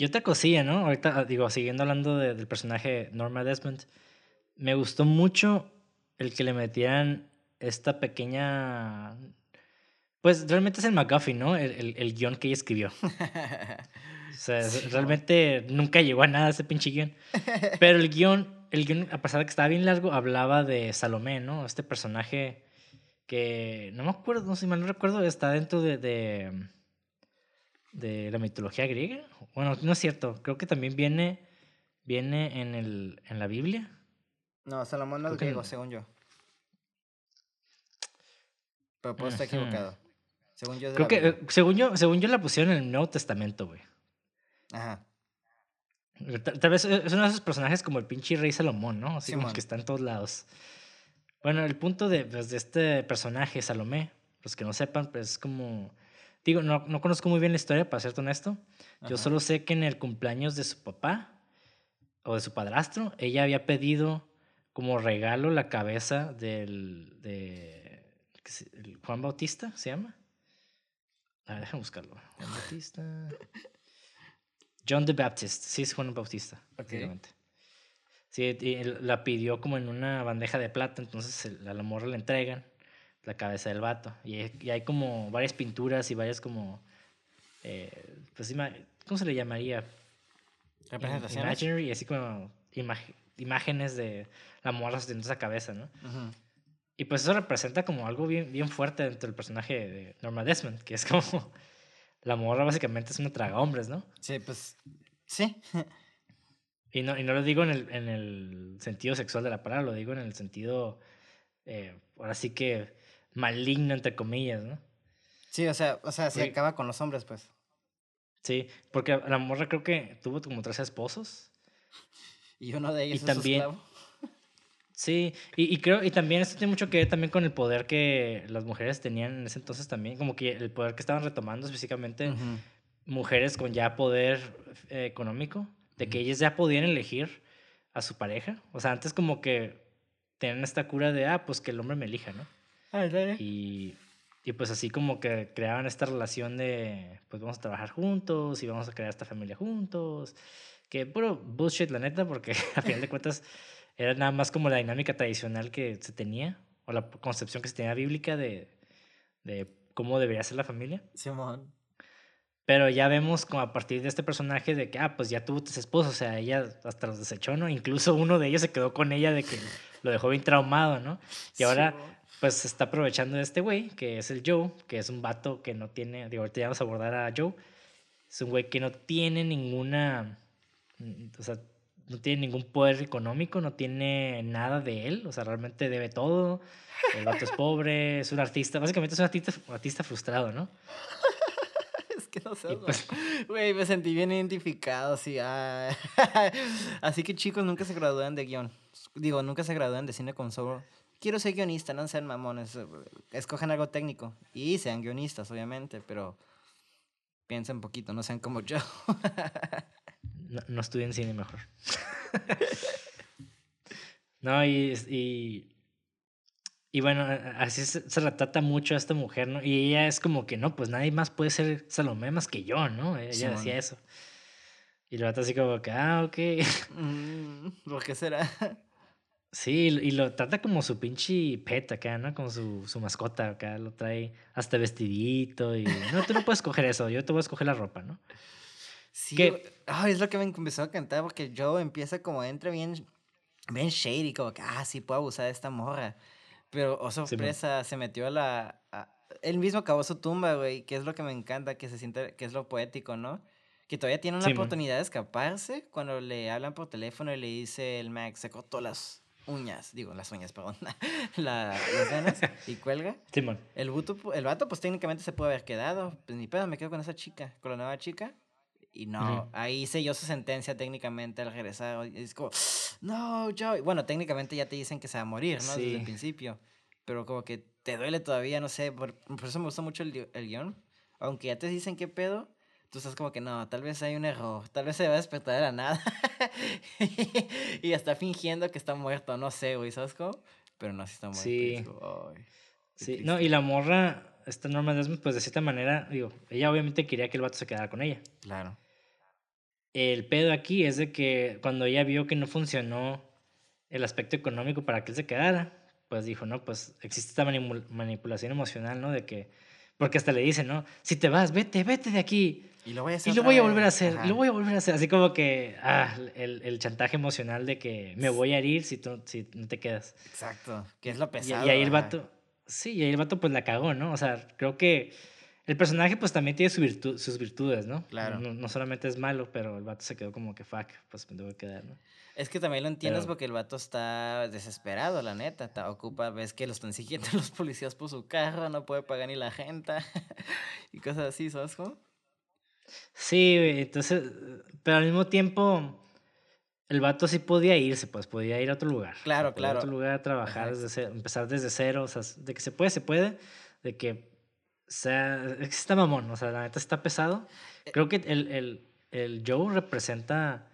yo otra cosilla, ¿no? Ahorita, ah, digo, siguiendo hablando del personaje Norma Desmond, me gustó mucho el que le metieran esta pequeña... Pues realmente es el McGuffin, ¿no? El, el, el guion que ella escribió. o sea, realmente nunca llegó a nada ese pinche guion. Pero el guion el guion, a pesar de que estaba bien largo, hablaba de Salomé, ¿no? Este personaje que no me acuerdo, no sé si mal no recuerdo, está dentro de, de, de, la mitología griega. Bueno, no es cierto, creo que también viene, viene en, el, en la Biblia. No, Salomón no es griego, según yo. Pero puedo estar equivocado. Según yo, creo que, eh, según yo, según yo la pusieron en el Nuevo Testamento, güey. Ajá. Tal, vez es uno de esos personajes como el pinche rey Salomón, ¿no? Así como que está en todos lados. Bueno, el punto de, pues, de este personaje, Salomé, los que no sepan, pues es como... Digo, no, no conozco muy bien la historia, para ser honesto. Yo solo sé que en el cumpleaños de su papá o de su padrastro, ella había pedido como regalo la cabeza del... De, Juan Bautista, ¿se llama? A ver, déjame buscarlo. Juan Bautista... John the Baptist, sí es Juan Bautista. Okay. Sí, la pidió como en una bandeja de plata, entonces a la morra le entregan la cabeza del vato. Y, hay como varias pinturas y varias como, eh, pues, ¿cómo se le llamaría? Representaciones. Imaginary, así como imágenes de la morra sosteniendo esa cabeza, ¿no? Y pues eso representa como algo bien, bien fuerte dentro del personaje de Norma Desmond, que es como la morra básicamente es una traga hombres, ¿no? Sí, pues, sí. Y no, y no lo digo en el, en el sentido sexual de la palabra, lo digo en el sentido, eh, ahora sí que maligno, entre comillas, ¿no? Sí, o sea, o sea, se acaba con los hombres, pues. Sí, porque la morra creo que tuvo como tres esposos. Y uno de ellos y es también, su Sí, y, y, creo, y también esto tiene mucho que ver también con el poder que las mujeres tenían en ese entonces también, como que el poder que estaban retomando específicamente mujeres con ya poder eh, económico, de que ellas ya podían elegir a su pareja. O sea, antes como que tenían esta cura de, ah, pues que el hombre me elija, ¿no? Ah, y, y pues así como que creaban esta relación de, pues vamos a trabajar juntos y vamos a crear esta familia juntos. Que puro bullshit, la neta, porque a final de cuentas era nada más como la dinámica tradicional que se tenía, o la concepción que se tenía bíblica de, de cómo debería ser la familia. Simón. Pero ya vemos como a partir de este personaje de que, ah, pues ya tuvo tus esposos, o sea, ella hasta los desechó, ¿no? Incluso uno de ellos se quedó con ella de que lo dejó bien traumado, ¿no? Y ahora, pues se está aprovechando de este güey, que es el Joe, que es un vato que no tiene, digo, ahorita ya vamos a abordar a Joe, es un güey que no tiene ninguna, o sea, no tiene ningún poder económico, no tiene nada de él, o sea, realmente debe todo. El vato es pobre, es un artista, básicamente es un artista, artista frustrado, ¿no? es que no sé, pues güey, me sentí bien identificado, así. Ah. así que chicos, nunca se gradúan de guion. Digo, nunca se gradúan de cine con solo. Quiero ser guionista, no sean mamones. Escogen algo técnico. Y sean guionistas, obviamente, pero piensen poquito, no sean como yo. no, no estudien cine mejor. no, y, y, y, bueno, así se, retrata mucho a esta mujer, ¿no? Y ella es como que, no, pues nadie más puede ser Salomé más que yo, ¿no? Ella decía eso. Y lo así como que, ah, ok. Mm, ¿Por qué será? Sí, y lo trata como su pinche pet acá, ¿no? Como su, su mascota acá, lo trae hasta vestidito y... No, tú no puedes coger eso, yo te voy a escoger la ropa, ¿no? Sí, es lo que me empezó a cantar porque Joe empieza como entra bien, bien shady, como que, ah, sí, puedo abusar de esta morra. Pero, oh sorpresa, se metió a la... él mismo acabó su tumba, güey, que es lo que me encanta, que se siente, que es lo poético, ¿no? Que todavía tiene una oportunidad de escaparse cuando le hablan por teléfono y le dice el Max, se cortó las uñas, digo, las uñas, perdón, la, las venas y cuelga. Simón. El, el vato, pues técnicamente se puede haber quedado, pues ni pedo, me quedo con esa chica, con la nueva chica. Y no, ahí selló su sentencia técnicamente al regresar. Y es como, no, Joey. Bueno, técnicamente ya te dicen que se va a morir, ¿no? Desde el principio. Pero como que te duele todavía, no sé. Por, eso me gusta mucho el, el guion. Aunque ya te dicen qué pedo, tú estás como que no, tal vez hay un error. Tal vez se va a despertar de la nada. y está fingiendo que está muerto, no sé, güey, ¿sabes cómo? Pero no, si está muerto. Sí. sí, no, y la morra esta Norma Desmond, pues de cierta manera, digo, ella obviamente quería que el vato se quedara con ella. Claro. El pedo aquí es de que cuando ella vio que no funcionó el aspecto económico para que él se quedara, pues dijo, no, pues existe esta manipulación emocional, ¿no? De que, porque hasta le dice, ¿no? Si te vas, vete, vete de aquí. Y lo voy a, hacer y lo voy a volver a hacer, y lo voy a volver a hacer. Así como que, ah, el, el chantaje emocional de que me voy a herir si, tú, si no te quedas. Exacto, que es lo pesado. Y, y ahí el vato Sí, y el vato pues la cagó, ¿no? O sea, creo que el personaje pues también tiene su sus virtudes, ¿no? Claro. No, solamente es malo, pero el vato se quedó como que fuck, pues me debo quedar, ¿no? Es que también lo entiendes porque el vato está desesperado, la neta. Está, ocupa, ves que lo están siguiendo los policías por su carro, no puede pagar ni la gente y cosas así, ¿sabes cómo? Sí, entonces, pero al mismo tiempo el vato sí podía irse, pues podía ir a otro lugar. Claro, claro. A otro lugar a trabajar, desde empezar desde cero, o sea, de que se puede, se puede, de que sea, está mamón, o sea, la neta está pesado. Eh, Creo que el, el, el Joe representa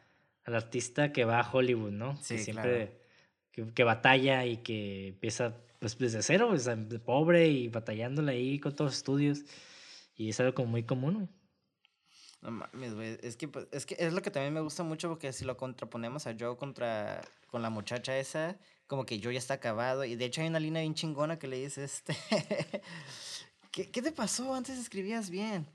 al artista que va a Hollywood, ¿no? Sí, que siempre, que, que, batalla y que empieza pues desde cero, o sea, pobre y batallándole ahí con todos los estudios. Y es algo como muy común, no mames, güey. Es que, pues, es que es lo que también me gusta mucho porque si lo contraponemos a Joe contra con la muchacha esa, como que Joe ya está acabado. Y de hecho hay una línea bien chingona que le dice este. ¿Qué, ¿Qué te pasó? Antes escribías bien.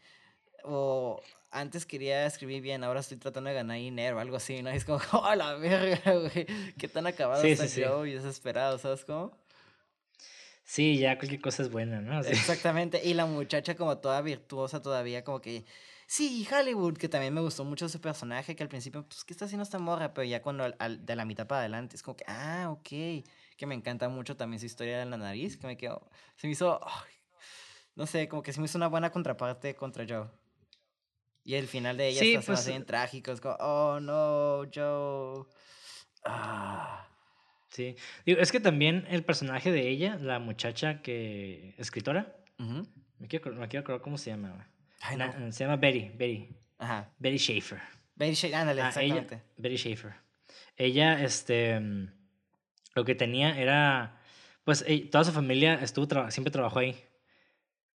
O antes quería escribir bien, ahora estoy tratando de ganar dinero, algo así, ¿no? es como, oh, la verga, güey. Qué tan acabado está Joe y desesperado, ¿sabes cómo? Sí, ya cualquier cosa es buena, ¿no? Exactamente. Y la muchacha como toda virtuosa todavía, como que, sí, Hollywood, que también me gustó mucho su personaje, que al principio, pues, ¿qué está haciendo esta morra? Pero ya cuando al, de la mitad para adelante, es como que, ah, ok. Que me encanta mucho también su historia de la nariz, que me quedó, se me hizo, no sé, como que se me hizo una buena contraparte contra Joe. Y el final de ella sí, está pues, bien trágico, es como, oh, no, Joe. Ah. Sí, Digo, es que también el personaje de ella, la muchacha que escritora, me, quiero, me quiero acordar cómo se llama. Se llama Betty, Betty. Ajá. Betty Schaefer. Betty Schaefer, ándale, ah, exactamente. Betty Schaefer. Ella, este, lo que tenía era, pues, toda su familia estuvo, siempre trabajó ahí.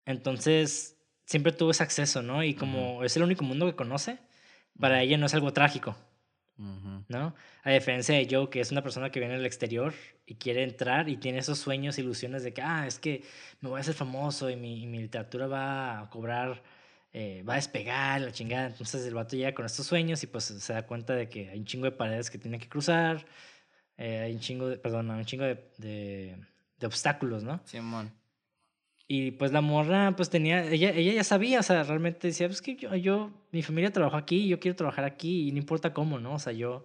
Entonces, siempre tuvo ese acceso, ¿no? Y como es el único mundo que conoce, para ella no es algo trágico. ¿no? A diferencia de Joe, que es una persona que viene del exterior y quiere entrar y tiene esos sueños, ilusiones de que, ah, es que me voy a hacer famoso y mi, mi literatura va a cobrar, eh, va a despegar, la chingada. Entonces el vato llega con estos sueños y pues se da cuenta de que hay un chingo de paredes que tiene que cruzar, eh, hay un chingo de, perdón, un chingo de, de, de obstáculos, ¿no? Simón. Y pues la morra, pues tenía, ella, ella ya sabía, o sea, realmente decía, pues que yo, yo, mi familia trabajó aquí, yo quiero trabajar aquí y no importa cómo, ¿no? O sea, yo,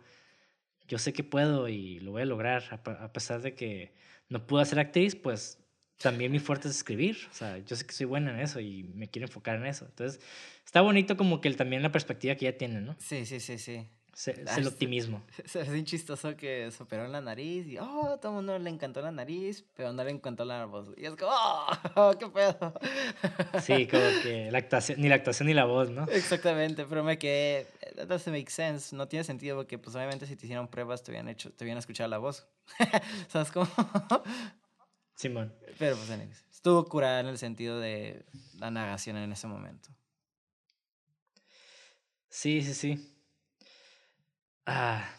yo sé que puedo y lo voy a lograr, a, pesar de que no puedo ser actriz, pues también mi fuerte es escribir, o sea, yo sé que soy buena en eso y me quiero enfocar en eso. Entonces, está bonito como que también la perspectiva que ella tiene, ¿no? Sí, sí, sí, sí. Es el optimismo. Se hace chistoso que se operó en la nariz y, oh, todo el mundo le encantó la nariz, pero no le encantó la voz. Y es como, oh, qué pedo. Sí, como que la actuación, ni la actuación ni la voz, ¿no? Exactamente, pero me quedé, that doesn't make sense. No tiene sentido porque, pues, obviamente, si te hicieron pruebas, te habían hecho, te habían escuchado la voz. ¿Sabes cómo? Simón. Pero, pues, estuvo curada en el sentido de la narración en ese momento. Sí, sí, sí. Ah.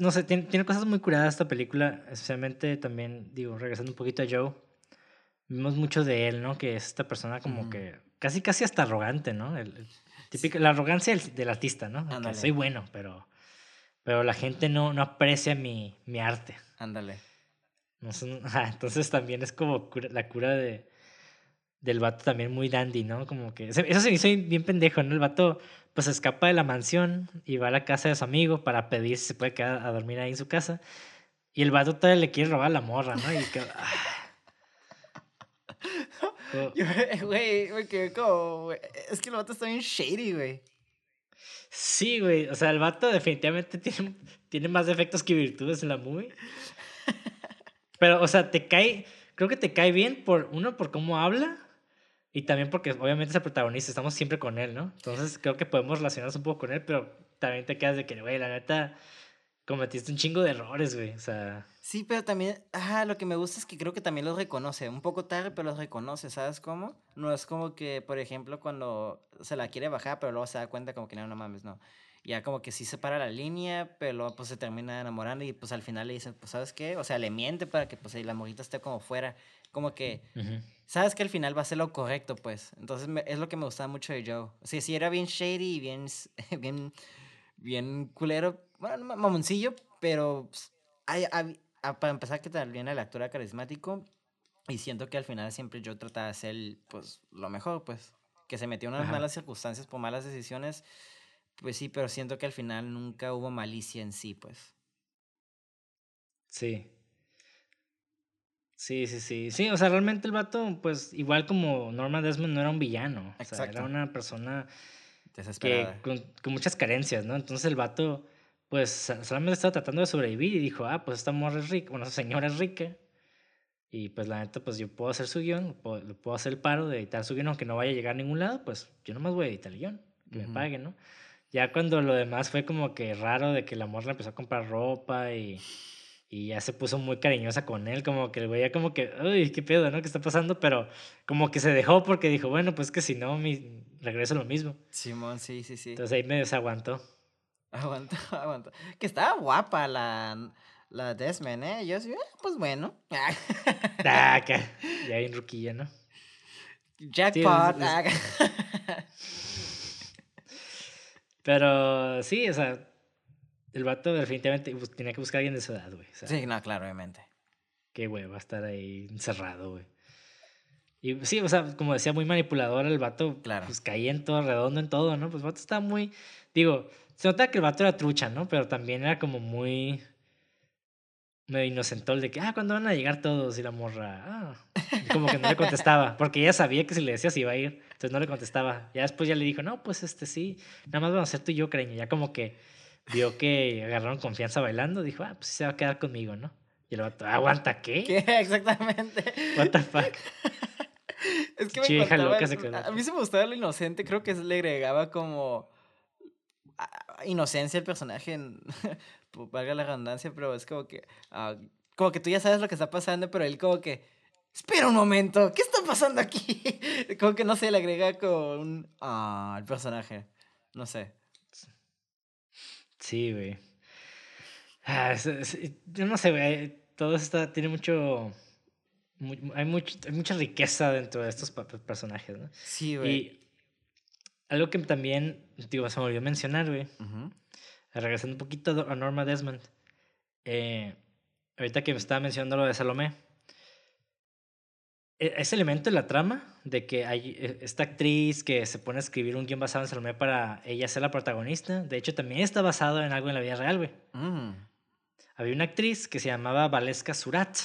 no sé, tiene, cosas muy curadas esta película, especialmente también, digo, regresando un poquito a Joe. Vimos mucho de él, ¿no? Que es esta persona como que casi, casi hasta arrogante, ¿no? El, típico, la arrogancia del, artista, ¿no? Que soy bueno, pero, pero la gente no, no aprecia mi, mi arte. Ándale. No entonces también es como la cura de, del vato también muy dandy, ¿no? Como que eso se me hizo bien pendejo, ¿no? El vato pues escapa de la mansión y va a la casa de su amigo para pedir si se puede quedar a dormir ahí en su casa. Y el vato todavía le quiere robar la morra, ¿no? Y que... Güey, me quedé como, Es que el vato está bien shady, güey. Sí, güey. O sea, el vato definitivamente tiene, tiene más defectos que virtudes en la movie. Pero, o sea, te cae. Creo que te cae bien por uno, por cómo habla. Y también porque obviamente es el protagonista, estamos siempre con él, ¿no? Entonces creo que podemos relacionarnos un poco con él, pero también te quedas de que, güey, la neta, cometiste un chingo de errores, güey. O sea. Sí, pero también, ajá, lo que me gusta es que creo que también los reconoce. Un poco tarde, pero los reconoce, ¿sabes cómo? No es como que, por ejemplo, cuando se la quiere bajar, pero luego se da cuenta como que no, no mames, no. Ya como que sí se para la línea, pero luego pues se termina enamorando y pues al final le dicen, pues, ¿sabes qué? O sea, le miente para que pues la morrita esté como fuera. Como que sabes que al final va a ser lo correcto, pues. Entonces es lo que me gustaba mucho de Joe. O sea, sí era bien shady y bien, bien, bien culero, bueno, mamoncillo, pero pues, hay, para empezar que también el actor era carismático y siento que al final siempre yo trataba de hacer pues lo mejor, pues. Que se metió en unas malas circunstancias por malas decisiones, pues sí, pero siento que al final nunca hubo malicia en sí, pues. Sí, Sí, sí, sí. Sí, o sea, realmente el vato, pues, igual como Norman Desmond no era un villano. O sea, era una persona Desesperada. Que, con, muchas carencias, ¿no? Entonces el vato, pues, solamente estaba tratando de sobrevivir y dijo, ah, pues esta morra es rica, bueno, esa señora es rica. Y pues la neta, pues yo puedo hacer su guion, puedo, puedo hacer el paro de editar su guion, aunque no vaya a llegar a ningún lado, pues yo nomás voy a editar el guion, que me paguen, ¿no? Ya cuando lo demás fue como que raro de que la morra empezó a comprar ropa y y ya se puso muy cariñosa con él, como que el güey ya como que, uy, qué pedo, ¿no? ¿Qué está pasando? Pero como que se dejó porque dijo, bueno, pues que si no, mi regreso lo mismo. Simón, sí, sí, sí. Entonces ahí medio se aguantó. Aguantó, aguantó. Que estaba guapa la, la Desmond, ¿eh? Yo sí, eh, pues bueno. ah, ya hay ruquilla, ¿no? Jackpot. Pero sí, o sea, el vato definitivamente tenía que buscar a alguien de su edad, güey. sí, no, claro, obviamente. qué güey, va a estar ahí encerrado, güey. Y sí, o sea, como decía, muy manipulador el vato. Claro. Pues caía en todo, redondo en todo, ¿no? Pues el vato está muy. Digo, se nota que el vato era trucha, ¿no? Pero también era como muy. medio inocentol de que, ah, ¿cuándo van a llegar todos? Y la morra, ah. como que no le contestaba. Porque ella sabía que si le decía se iba a ir. Entonces no le contestaba. Ya después ya le dijo, no, pues este sí. Nada más vamos a ser tú y yo, cariño. Ya como que vio que agarraron confianza bailando. Dijo, ah, pues se va a quedar conmigo, ¿no? Y el vato, ¿aguanta qué? ¿Qué? Exactamente. What the fuck. Es que me loca se quedó. A mí se me gustaba lo inocente, creo que le agregaba como ah, inocencia al personaje, en- valga la redundancia, pero es como que ah, como que tú ya sabes lo que está pasando, pero él como que espera un momento, ¿qué está pasando aquí? Como que no sé, le agrega como un ah al personaje. No sé. Sí, güey. Ah, es- es- yo no sé, güey. Todo está, tiene mucho, mu- hay, mucho, hay mucha riqueza dentro de estos personajes, ¿no? Sí, güey. Y algo que también, digo, se me olvidó mencionar, güey. Regresando un poquito a Norma Desmond. eh, ahorita que me estaba mencionando lo de Salomé. E- Ese elemento de la trama, de que hay eh, esta actriz que se pone a escribir un guion basado en Salomé para ella ser la protagonista, de hecho también está basado en algo en la vida real, güey. Mm. Había una actriz que se llamaba Valeska Surat,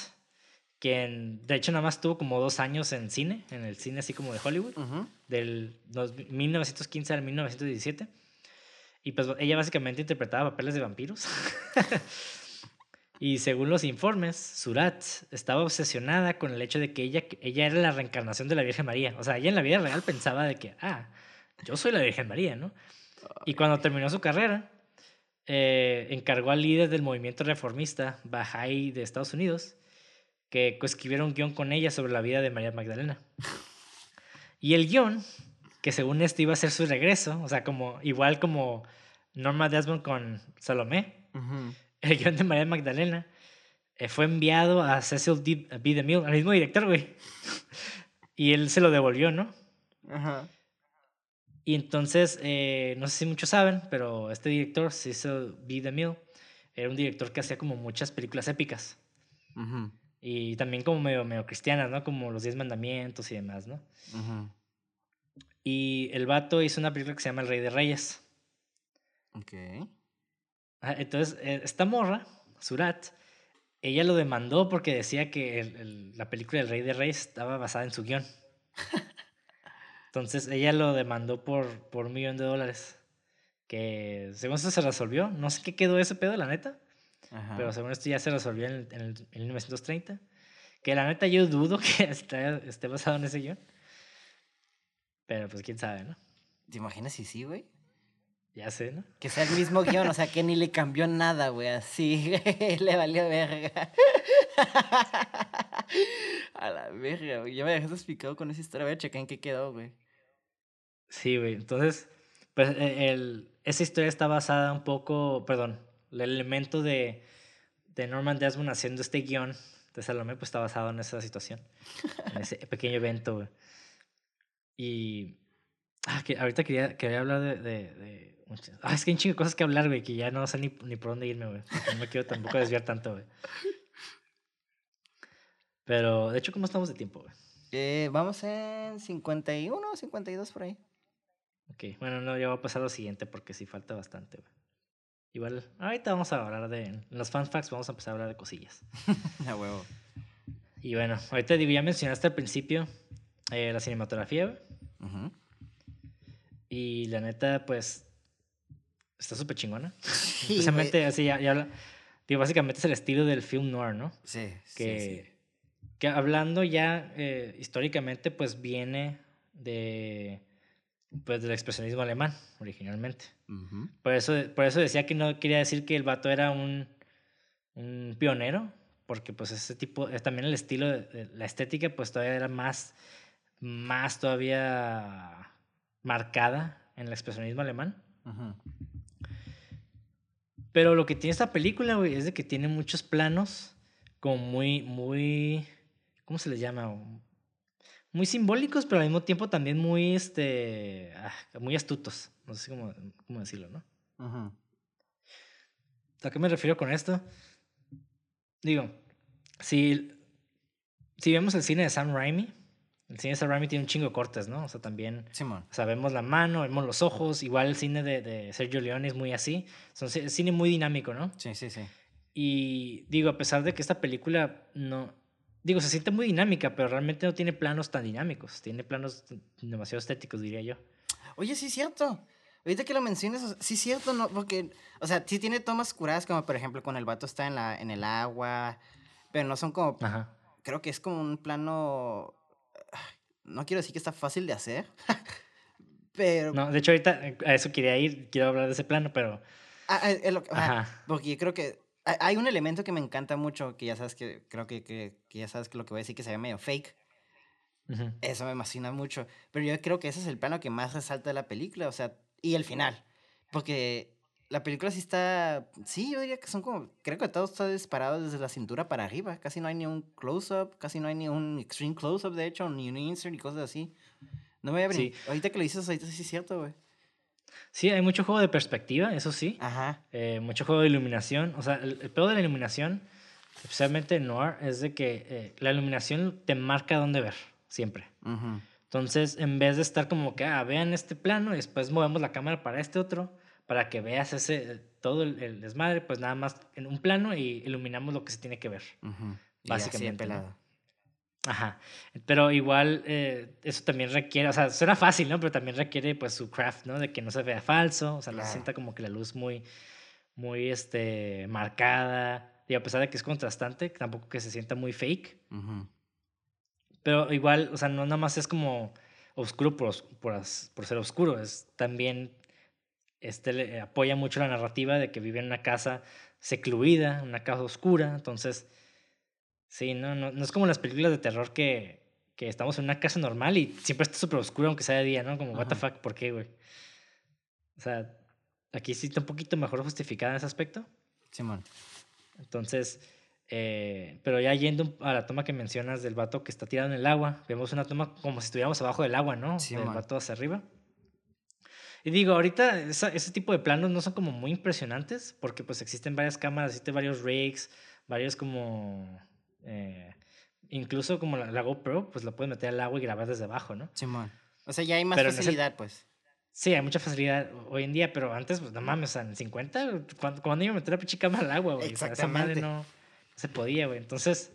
quien de hecho nada más tuvo como dos años en cine, en el cine así como de Hollywood del dos- 1915 al 1917. Y pues ella básicamente interpretaba papeles de vampiros. y según los informes, Surat estaba obsesionada con el hecho de que ella, ella era la reencarnación de la Virgen María. O sea, ella en la vida real pensaba de que, ah, yo soy la Virgen María, ¿no? Y cuando terminó su carrera, eh, encargó al líder del movimiento reformista, Bahá'í de Estados Unidos, que escribiera un guion con ella sobre la vida de María Magdalena. Y el guion, que según esto iba a ser su regreso, o sea, como igual como Norma Desmond con Salomé, Ujú. el guion de María Magdalena eh, fue enviado a Cecil D- B. DeMille, al mismo director, güey. Y él se lo devolvió, ¿no? Ajá. Y entonces, eh, no sé si muchos saben, pero este director, Cecil B. DeMille, era un director que hacía como muchas películas épicas. Ujú. Y también como medio, medio cristianas, ¿no? Como Los Diez Mandamientos y demás, ¿no? Ujú. Y el vato hizo una película que se llama El Rey de Reyes. Ok. Ajá, Entonces, eh, esta morra, Surat, ella lo demandó porque decía que el- el- la película El Rey de Reyes estaba basada en su guion. Entonces, ella lo demandó por, por un millón de dólares. Que según esto se resolvió. No sé qué quedó ese pedo, la neta. Ajá. Pero según esto ya se resolvió en el, en el- en 1930. Que la neta yo dudo que esté, esté basado en ese guion. Pero pues quién sabe, ¿no? ¿Te imaginas si sí, güey? Ya sé, ¿no? Que sea el mismo guion, o sea, que ni le cambió nada, güey. Así, le valió verga. A la verga, güey. Ya me dejaste explicado con esa historia. Voy a checar en qué quedó, güey. Sí, güey. Entonces, pues e- el, esa historia está basada un poco, perdón, el elemento de, de Norman Desmond haciendo este guion de Salomé, pues está basado en esa situación, en ese pequeño evento, güey. Y ah, que ahorita quería, quería hablar de... de, de muchas- ah, es que hay un chingo de cosas que hablar, güey, que ya no sé ni, ni por dónde irme, güey. No me quiero tampoco desviar tanto, güey. Pero, de hecho, ¿cómo estamos de tiempo, güey? Eh, vamos en 51 52 por ahí. Ok, bueno, no, ya voy a pasar a lo siguiente porque sí falta bastante, güey. Igual, ahorita vamos a hablar de. En los fan facts vamos a empezar a hablar de cosillas. A huevo. Y bueno, ahorita digo, ya mencionaste al principio eh, la cinematografía, güey. Ujú. Y la neta, pues. Está súper chingona. Sí, así, ya, ya Digo, básicamente es el estilo del film noir, ¿no? Sí, Que, sí. que hablando ya eh, históricamente, pues viene de. Pues del expresionismo alemán, originalmente. Por eso, por eso decía que no quería decir que el vato era un, un pionero, porque pues ese tipo, también el estilo, la estética pues todavía era más, más todavía marcada en el expresionismo alemán. Ujú. Pero lo que tiene esta película, güey, es de que tiene muchos planos como muy, muy, ¿cómo se les llama? Muy simbólicos, pero al mismo tiempo también muy, este, ah, muy astutos. No sé cómo, cómo decirlo, ¿no? Ujú. ¿A qué me refiero con esto? Digo, si si vemos el cine de Sam Raimi, el cine de Sam tiene un chingo de cortes, ¿no? O sea, también Simón. vemos la mano, vemos los ojos, igual el cine de, de Sergio Leone es muy así, son ci- cine muy dinámico, ¿no? Sí, sí, sí. Y digo, a pesar de que esta película no, digo, se siente muy dinámica, pero realmente no tiene planos tan dinámicos, tiene planos demasiado estéticos, diría yo. Oye, sí es cierto. Ahorita que lo mencionas, sí es cierto, ¿no? Porque, o sea, sí tiene tomas curadas, como por ejemplo cuando el vato está en, la, en el agua, pero no son como, Ajá. creo que es como un plano, no quiero decir que está fácil de hacer, pero... No, de hecho ahorita eh, a eso quería ir, quiero hablar de ese plano, pero Ah, ah, es lo que- ajá, porque yo creo que hay- un elemento que me encanta mucho, que ya sabes que, creo que, que, que ya sabes que lo que voy a decir que se ve medio fake, ujú. Eso me emociona mucho. Pero yo creo que ese es el plano que más resalta de la película, o sea, y el final. Porque la película sí está. Sí, yo diría que son como. Creo que todo está disparado desde la cintura para arriba. Casi no hay ni un close-up, casi no hay ni un extreme close-up, de hecho, ni un insert ni cosas así. No me voy a Sí. brin- Ahorita que lo dices, ahorita sí es cierto, güey. Sí, hay mucho juego de perspectiva, eso sí. Ajá. Eh, mucho juego de iluminación. O sea, el, el peor de la iluminación, especialmente en Noir, es de que eh, la iluminación te marca dónde ver, siempre. Entonces, en vez de estar como que, ah, vean este plano y después movemos la cámara para este otro, para que veas ese, todo el, el desmadre, pues nada más en un plano y iluminamos lo que se tiene que ver. así de Básicamente. Ajá. Pero igual eh, eso también requiere, o sea, suena fácil, ¿no? Pero también requiere pues su craft, ¿no? De que no se vea falso, o sea, no se sienta como que la luz muy, muy, este, marcada. Y a pesar de que es contrastante, tampoco que se sienta muy fake. Pero igual, o sea, no nada más es como oscuro por, por, por ser oscuro, es también, este le apoya mucho la narrativa de que vive en una casa secluida, una casa oscura, entonces, sí, no, no, no es como las películas de terror que, que estamos en una casa normal y siempre está súper oscuro aunque sea de día, ¿no? Como, what the fuck, ¿por qué, güey? O sea, aquí sí está un poquito mejor justificada en ese aspecto. Simón. Entonces, eh, pero ya yendo a la toma que mencionas del vato que está tirado en el agua, vemos una toma como si estuviéramos abajo del agua, ¿no? Sí, del vato hacia arriba. Y digo, ahorita esa- ese tipo de planos no son como muy impresionantes porque pues existen varias cámaras, existen varios rigs, varios como... eh, incluso como la, la GoPro, pues la puedes meter al agua y grabar desde abajo, ¿no? Simón. O sea, ya hay más Pero en ese- facilidad, pues. Sí, hay mucha facilidad hoy en día, pero antes, pues no mames, o sea, en 50, ¿cuándo, cuándo iba a meter la pinche cámara al agua, güey? O sea, esa madre no, no se podía, güey. Entonces,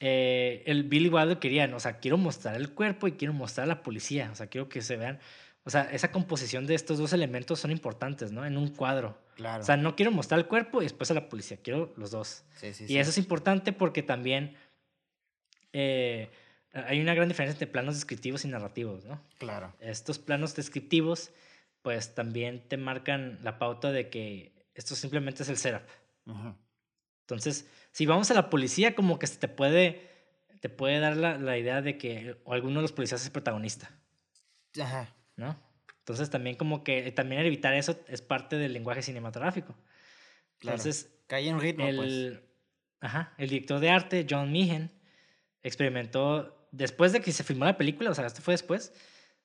eh, el Billy Wilder quería, ¿no? o sea, quiero mostrar el cuerpo y quiero mostrar a la policía, o sea, quiero que se vean, o sea, esa composición de estos dos elementos son importantes, ¿no? En un cuadro. Claro. O sea, no quiero mostrar el cuerpo y después a la policía, quiero los dos. sí, sí, Y sí. eso es importante porque también eh, hay una gran diferencia entre planos descriptivos y narrativos, ¿no? Claro. estos planos descriptivos, pues también te marcan la pauta de que esto simplemente es el setup. Ujú. Entonces, si vamos a la policía, como que se te puede, te puede dar la, la idea de que alguno de los policías es protagonista, Ajá. ¿No? Entonces, también como que también evitar eso es parte del lenguaje cinematográfico. Claro. Entonces, Cae en ritmo, pues. el, ajá, el director de arte, John Meehan, experimentó, después de que se filmó la película, o sea, esto fue después,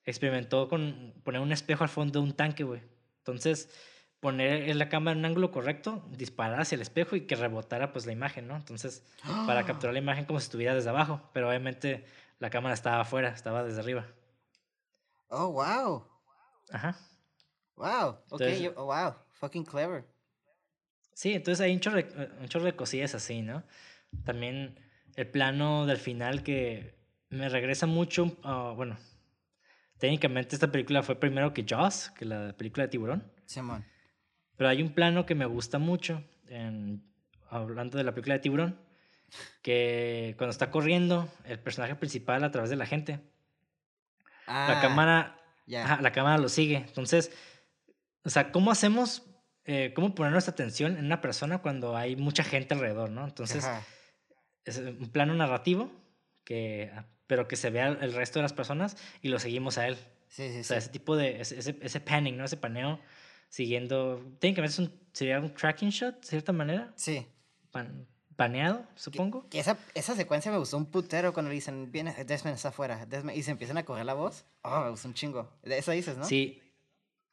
experimentó con poner un espejo al fondo de un tanque, güey. Entonces, poner la cámara en un ángulo correcto, disparar hacia el espejo y que rebotara pues la imagen, ¿no? Entonces, para capturar la imagen como si estuviera desde abajo, pero obviamente la cámara estaba afuera, estaba desde arriba. Oh, wow. Ajá. Wow. Ok, Entonces- yo- oh, wow. Fucking clever. Sí, entonces hay un chorro, un chorro de cosillas así, ¿no? También el plano del final que me regresa mucho, ah, bueno, técnicamente esta película fue primero que Jaws, que la película de tiburón, Simón. pero hay un plano que me gusta mucho, en, hablando de la película de tiburón, que cuando está corriendo el personaje principal a través de la gente, la Ah, cámara Ya. Ajá, la cámara lo sigue. Entonces, o sea, ¿cómo hacemos, eh, cómo poner nuestra atención en una persona cuando hay mucha gente alrededor, ¿no? Entonces, Ajá. es un plano narrativo, que, ah, pero que se vea el resto de las personas y lo seguimos a él. Sí, sí, O sea, sí. ese tipo de, ese, ese, ese panning, ¿no? Ese paneo siguiendo, técnicamente es un, sería un tracking shot, de cierta manera, Sí. pan- paneado, Que- supongo. Que esa, esa secuencia me gustó un putero cuando le dicen, viene, Desmond está afuera, Desmond", y se empiezan a correr la voz. Oh, me gustó un chingo. Eso dices, ¿no? Sí.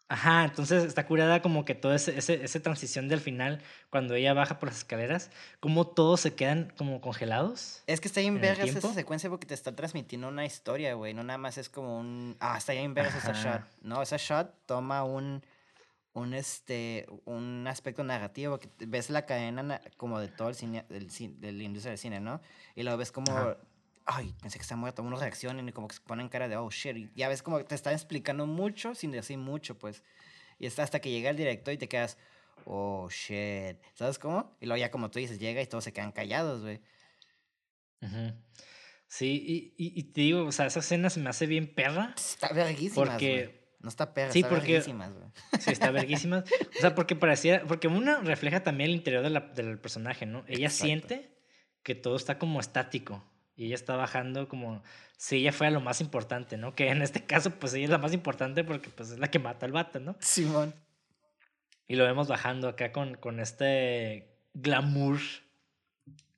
Ajá, entonces está curada como que toda ese, ese, esa transición del final, cuando ella baja por las escaleras, como todos se quedan como congelados. Es que está bien vergas esa secuencia porque te está transmitiendo una historia, güey. No nada más es como un. Ah, está bien vergas esa shot. No, esa shot toma un. Un, este, un aspecto narrativo, que ves la cadena como de todo el cine, del, de la industria del cine, ¿no? Y luego ves como ay, pensé que está muerto, unos reaccionan y como que se ponen cara de, oh, shit, y ya ves como que te están explicando mucho sin decir mucho, pues, y está hasta que llega el director y te quedas, oh, shit, ¿sabes cómo? Y luego ya como tú dices, llega y todos se quedan callados, güey. Sí, y, y, te digo, o sea, esa escena se me hace bien perra. Está verguísima, Porque... No está perra, sí, está porque, güey. Sí, está verguísima. o sea, porque parecía, porque una refleja también el interior de la, del personaje, ¿no? Ella siente que todo está como estático. Y ella está bajando como si ella fuera lo más importante, ¿no? Que en este caso, pues ella es la más importante porque pues es la que mata al vato, ¿no? Simón. Y lo vemos bajando acá con, con este glamour.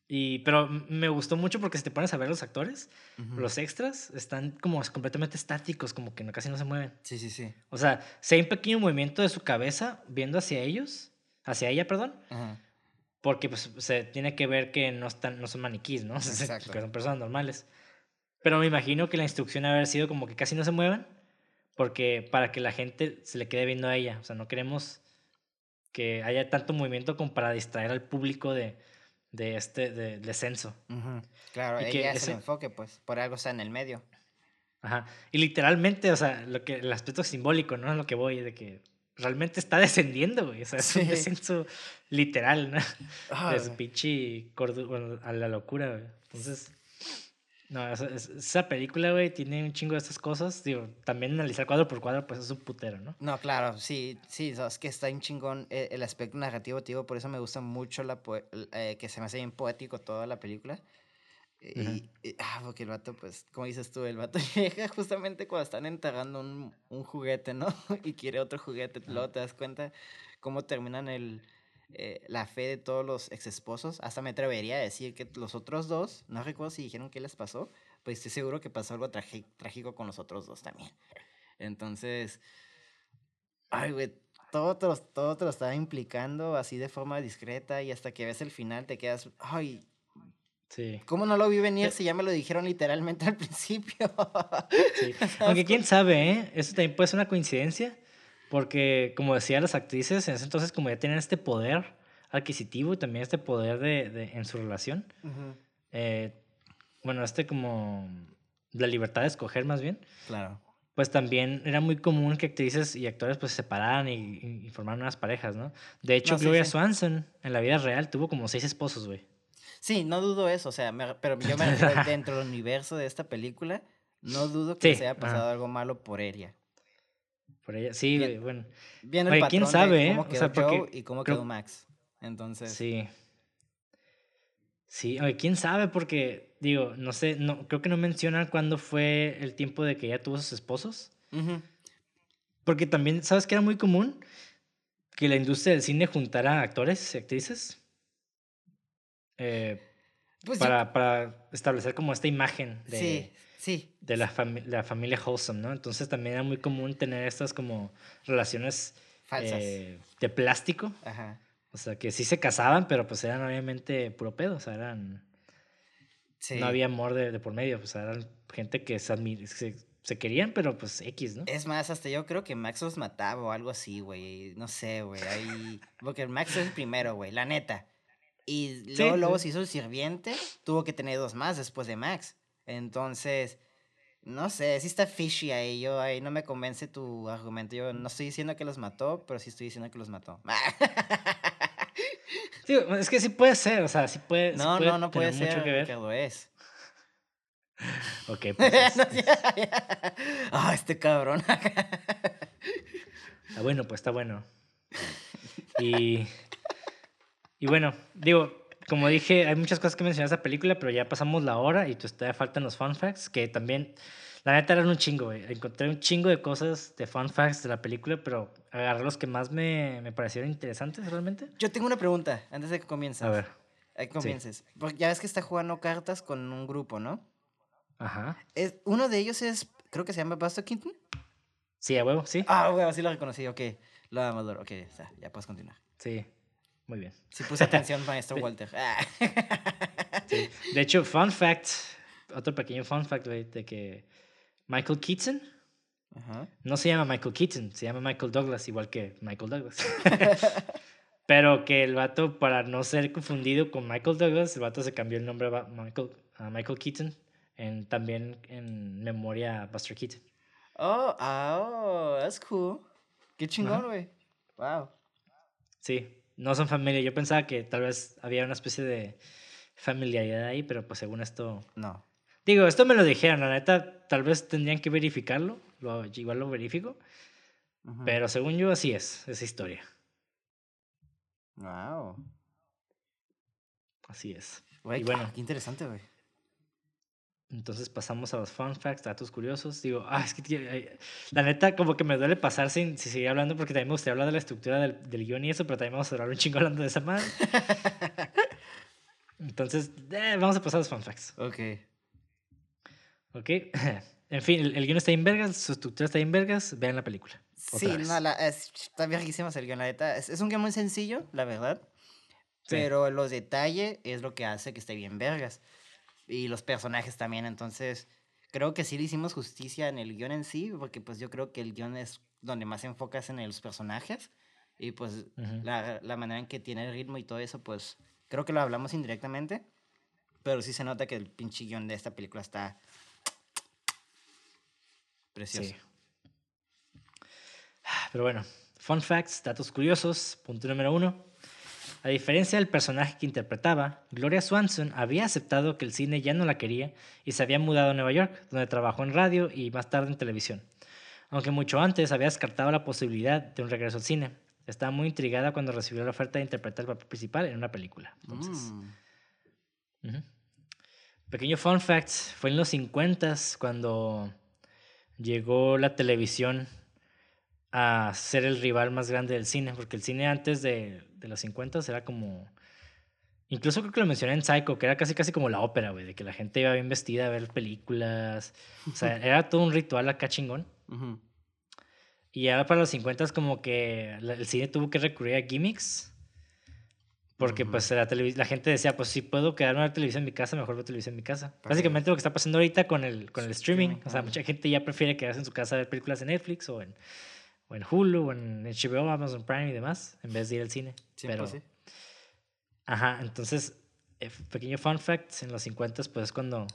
Y, pero me gustó mucho porque si te pones a ver los actores, los extras están como completamente estáticos, como que casi no se mueven. Sí, sí, sí. O sea, si hay un pequeño movimiento de su cabeza viendo hacia ellos, hacia ella, perdón, Ajá porque pues, se tiene que ver que no, están, no son maniquís, ¿no? Exacto. que son personas normales. Pero me imagino que la instrucción haber sido como que casi no se muevan, porque para que la gente se le quede viendo a ella. O sea, no queremos que haya tanto movimiento como para distraer al público de, de este de, descenso. Claro, y ella es el enfoque, pues, por algo está en el medio. Ajá. Y literalmente, o sea, lo que, el aspecto simbólico, ¿no? Lo que voy, de que realmente está descendiendo, güey. O sea, es un descenso literal, ¿no? Ah, es pinche a la locura, güey. Entonces, no, esa, película, güey, tiene un chingo de estas cosas. Digo, también analizar cuadro por cuadro, pues es un putero, ¿no? No, claro, sí, sí, es que está un chingón eh, el, aspecto narrativo, tío, por eso me gusta mucho la eh, que se me hace bien poético toda la película. Y, ah, porque el vato, pues, como dices tú, el vato llega justamente cuando están enterrando un, un juguete, ¿no? y quiere otro juguete. Luego te das cuenta cómo terminan el, eh, la fe de todos los ex esposos. Hasta me atrevería a decir que los otros dos, no recuerdo si dijeron qué les pasó, pues estoy seguro que pasó algo trágico con los otros dos también. Entonces, ay, güey, todo te, lo, todo te lo estaba implicando así de forma discreta y hasta que ves el final te quedas, ay, Sí. ¿Cómo no lo vi venir si ya me lo dijeron literalmente al principio? sí. Aunque quién sabe, ¿eh? Eso también puede ser una coincidencia, porque como decía las actrices, en ese entonces como ya tienen este poder adquisitivo y también este poder de, de en su relación, eh, bueno, este como la libertad de escoger más bien. Claro. Pues también era muy común que actrices y actores pues se separaran y, formaran unas parejas, ¿no? De hecho, Gloria Swanson en la vida real tuvo como seis esposos, güey. Sí, no dudo eso, o sea, pero yo me refiero dentro del universo de esta película, no dudo que se haya pasado algo malo por ella. Por ella, sí, bueno. Bien el quién sabe, cómo quedó Joe y cómo quedó Max. Entonces. Sí. Sí, oye, quién sabe, porque, digo, no sé, no, creo que no mencionan cuándo fue el tiempo de que ella tuvo sus esposos. Porque también, ¿sabes que era muy común? Que la industria del cine juntara actores y actrices eh, pues para, para, establecer como esta imagen de, sí, sí. de la, la, familia Wholesome, ¿no? Entonces también era muy común tener estas como relaciones falsas eh, de plástico. Ajá. O sea, que sí se casaban, pero pues eran obviamente puro pedo, o sea, eran... No había amor de, de, por medio, o sea, eran gente que se, se, querían, pero pues X, ¿no? Es más, hasta yo creo que Max los mataba o algo así, güey. No sé, güey. Ahí... Porque Max es el primero, güey, la neta. Y luego, luego se hizo el sirviente, tuvo que tener dos más después de Max. Entonces, no sé, sí está fishy ahí. Yo ahí no me convence tu argumento. Yo no estoy diciendo que los mató, pero sí estoy diciendo que los mató. es que sí puede ser, o sea, sí puede. No, no, no puede ser. Mucho que ver. lo es. ok, pues. Ah, este cabrón. está bueno, pues está bueno. Y y bueno, digo, como dije, hay muchas cosas que mencionar esa película, pero ya pasamos la hora y todavía faltan los fun facts, que también, la neta eran un chingo, güey. Encontré un chingo de cosas de fun facts de la película, pero agarré los que más me, me parecieron interesantes realmente. Yo tengo una pregunta antes de que comiences. A ver. que comiences. Porque ya ves que está jugando cartas con un grupo, ¿no? Ajá. Es, uno de ellos es, creo que se llama Buster Keaton. Sí, a huevo, sí. Ah, huevo, sí lo reconocí, ok. Lo Amador, ok, ya, ya puedes continuar. Sí, muy bien. Sí puse atención, maestro Walter. Sí. De hecho, fun fact, otro pequeño fun fact, güey, de que Michael Keaton Ajá. no se llama Michael Keaton, se llama Michael Douglas, igual que Michael Douglas. Pero que el vato, para no ser confundido con Michael Douglas, el vato se cambió el nombre a Michael, a Michael Keaton, en, también en memoria a Buster Keaton. Oh, oh, that's cool. Qué chingón, güey. Wow. Sí, no son familia. Yo pensaba que tal vez había una especie de familiaridad ahí, pero pues según esto... No. Digo, esto me lo dijeron, la neta, tal vez tendrían que verificarlo, lo, igual lo verifico, pero según yo así es, esa historia, Wow. así es. Güey, Y bueno. qué interesante, güey. Entonces pasamos a los fun facts, datos curiosos. Digo, ah, es que ay, la neta como que me duele pasar sin, sin seguir hablando porque también me gustaría hablar de la estructura del, del guion y eso, pero también vamos a hablar un chingo hablando de esa madre. Entonces, eh, vamos a pasar a los fun facts. Ok. ¿Ok? En fin, el, el guion está en vergas, su estructura está en vergas, vean la película. Sí, no, la, es, está viejísimo el guion, la neta. Es, es un guion muy sencillo, la verdad. Sí. Pero los detalles es lo que hace que esté bien vergas. Y los personajes también, entonces... Creo que sí le hicimos justicia en el guion en sí, porque pues yo creo que el guion es donde más enfocas en los personajes. Y pues Ujú. la, la manera en que tiene el ritmo y todo eso, pues creo que lo hablamos indirectamente. Pero sí se nota que el pinche guion de esta película está precioso. Sí. Pero bueno, fun facts, datos curiosos. Punto número uno. A diferencia del personaje que interpretaba, Gloria Swanson había aceptado que el cine ya no la quería y se había mudado a Nueva York, donde trabajó en radio y más tarde en televisión. Aunque mucho antes había descartado la posibilidad de un regreso al cine. Estaba muy intrigada cuando recibió la oferta de interpretar el papel principal en una película. Entonces, Mm. Pequeño fun fact, fue en los 50 cuando llegó la televisión a ser el rival más grande del cine, porque el cine antes de, de los 50 era como... Incluso creo que lo mencioné en Psycho, que era casi casi como la ópera, güey, de que la gente iba bien vestida a ver películas. O sea, era todo un ritual acá chingón. Ujú. Y ahora para los 50 es como que el cine tuvo que recurrir a gimmicks. Porque Ujú. pues la, la gente decía, pues si puedo quedarme a ver televisión en mi casa, mejor veo televisión en mi casa. Porque- Básicamente lo que está pasando ahorita con el, con el streaming. Streaming, O sea, mucha gente ya prefiere quedarse en su casa a ver películas en Netflix o en, o en Hulu o en HBO, Amazon Prime y demás, en vez de ir al cine. Pero, pues sí. Ajá, entonces, eh, pequeño fun fact, en los 50 pues es cuando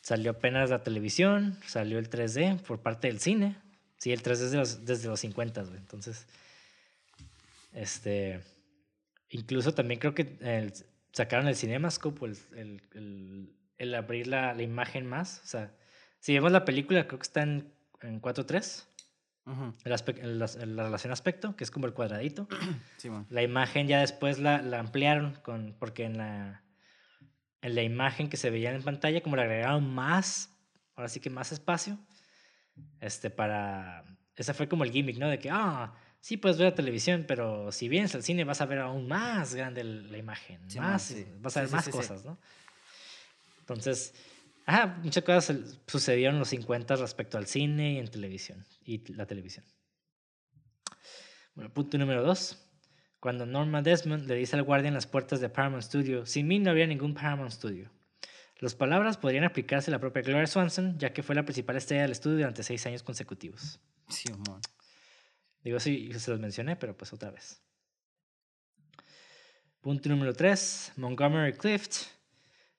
salió apenas la televisión, salió el 3D por parte del cine. Sí, el 3D desde los, desde los 50, güey. Entonces, este, incluso también creo que el- sacaron el CinemaScope, el, el, el, el abrir la, la imagen más. O sea, si vemos la película, creo que está en, en 4.3, El aspe- el- la relación aspecto, que es como el cuadradito. Sí. La imagen ya después la, la ampliaron con, porque en la, en la imagen que se veía en pantalla como le agregaron más, ahora sí que más espacio, este para, ese fue como el gimmick, ¿no? De que, ah, sí puedes ver la televisión, pero si vienes al cine vas a ver aún más grande la imagen, Sí, más, sí. vas a ver sí, más cosas, ¿no? Entonces, ajá, muchas cosas sucedieron en los 50 respecto al cine y en televisión, y la televisión. Bueno, punto número dos. Cuando Norma Desmond le dice al guardia en las puertas de Paramount Studio, sin mí no habría ningún Paramount Studio. Las palabras podrían aplicarse a la propia Gloria Swanson, ya que fue la principal estrella del estudio durante seis años consecutivos. Sí, man. Digo, sí, se los mencioné, pero pues otra vez. Punto número 3. Montgomery Clift,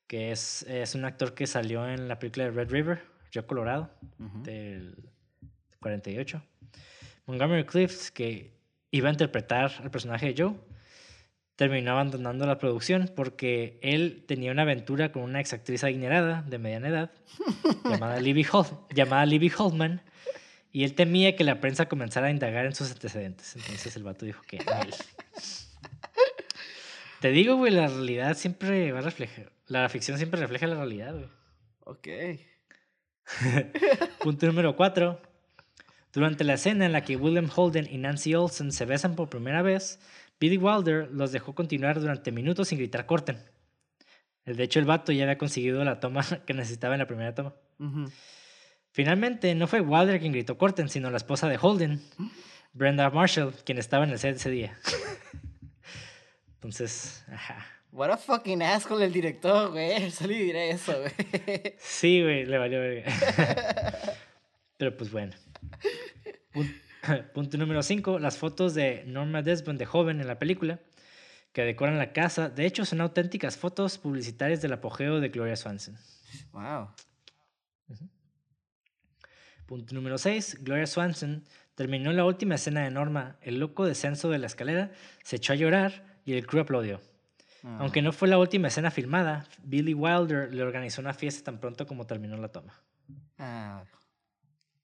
que es, es un actor que salió en la película de Red River, Río Colorado, del 48. Montgomery Clift, que iba a interpretar al personaje de Joe, terminó abandonando la producción porque él tenía una aventura con una exactriz adinerada de mediana edad llamada Libby, Hol- llamada Libby Holtman y él temía que la prensa comenzara a indagar en sus antecedentes. Entonces el vato dijo que él. Te digo, güey, la realidad siempre va a reflejar. La ficción siempre refleja la realidad, güey. Ok. Punto número 4. Durante la escena en la que William Holden y Nancy Olsen se besan por primera vez, Billy Wilder los dejó continuar durante minutos sin gritar corten. De hecho, el vato ya había conseguido la toma que necesitaba en la primera toma. Finalmente, no fue Wilder quien gritó corten, sino la esposa de Holden, Brenda Marshall, quien estaba en el set ese día. Entonces, ajá. What a fucking asshole el director, güey. Solo diré eso, güey. Sí, güey, le valió verga. Pero pues bueno. Punto, número 5. Las fotos de Norma Desmond de joven en la película que decoran la casa. De hecho, son auténticas fotos publicitarias del apogeo de Gloria Swanson. Wow. Punto número 6. Gloria Swanson terminó la última escena de Norma. El loco descenso de la escalera se echó a llorar y el crew aplaudió. Ah. Aunque no fue la última escena filmada, Billy Wilder le organizó una fiesta tan pronto como terminó la toma. Ah,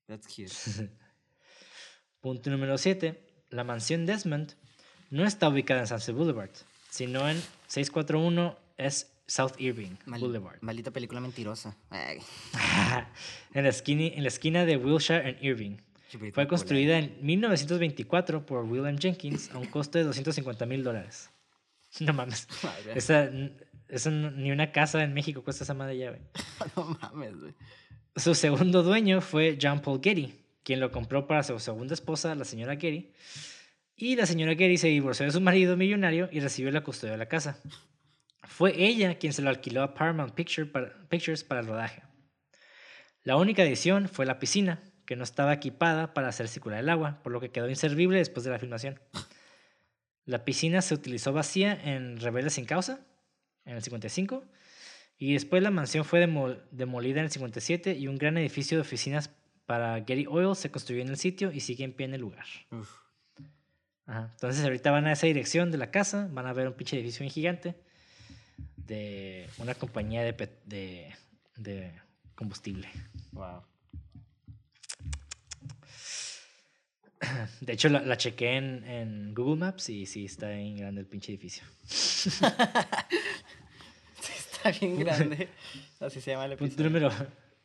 that's cute. Punto número 7. La mansión Desmond no está ubicada en Sunset Boulevard, sino en 641 es South Irving Boulevard. Maldita película mentirosa. en, la esquina, en la esquina de Wilshire en Irving. Fue construida en 1924 por William Jenkins a un costo de 250 mil dólares. No mames. Esa, ni una casa en México cuesta esa madre ya, no mames, güey. Su segundo dueño fue John Paul Getty, quien lo compró para su segunda esposa, la señora Getty. Y la señora Getty se divorció de su marido millonario y recibió la custodia de la casa. Fue ella quien se lo alquiló a Paramount Pictures para el rodaje. La única adición fue la piscina, que no estaba equipada para hacer circular el agua, por lo que quedó inservible después de la filmación. La piscina se utilizó vacía en Rebelde sin causa, en el 55, y después la mansión fue demolida en el 57 y un gran edificio de oficinas para Getty Oil se construyó en el sitio y sigue en pie en el lugar. Entonces ahorita van a esa dirección de la casa, van a ver un pinche edificio bien gigante de una compañía de, de, de combustible. Wow. De hecho, la, la chequé en, en, Google Maps y sí está bien grande el pinche edificio. sí, está bien grande. Así se llama el episodio. Punto número,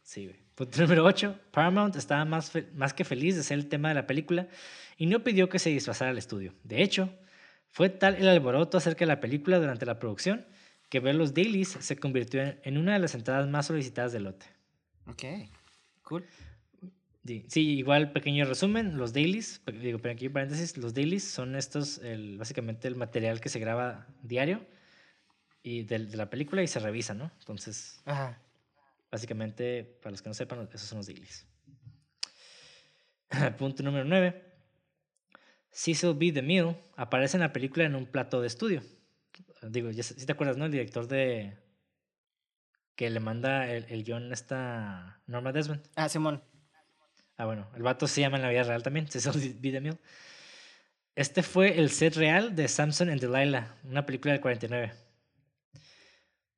sí, güey. Punto número 8. Paramount estaba más, más que feliz de ser el tema de la película y no pidió que se disfrazara el estudio. De hecho, fue tal el alboroto acerca de la película durante la producción que ver los dailies se convirtió en, en una de las entradas más solicitadas del lote. Ok, cool. Sí, igual pequeño resumen, los dailies, digo, pero aquí paréntesis, los dailies son estos, el, básicamente el material que se graba diario y de, de, la película y se revisa, ¿no? Entonces, básicamente, para los que no sepan, esos son los dailies. Punto número 9. Cecil B. DeMille aparece en la película en un plato de estudio. Digo, si te acuerdas, ¿no? El director de... que le manda el, el guion a esta Norma Desmond. Ah, Simón. Ah, bueno, el vato se llama en la vida real también, Cecil B. DeMille. Este fue el set real de Samson and Delilah, una película del 49.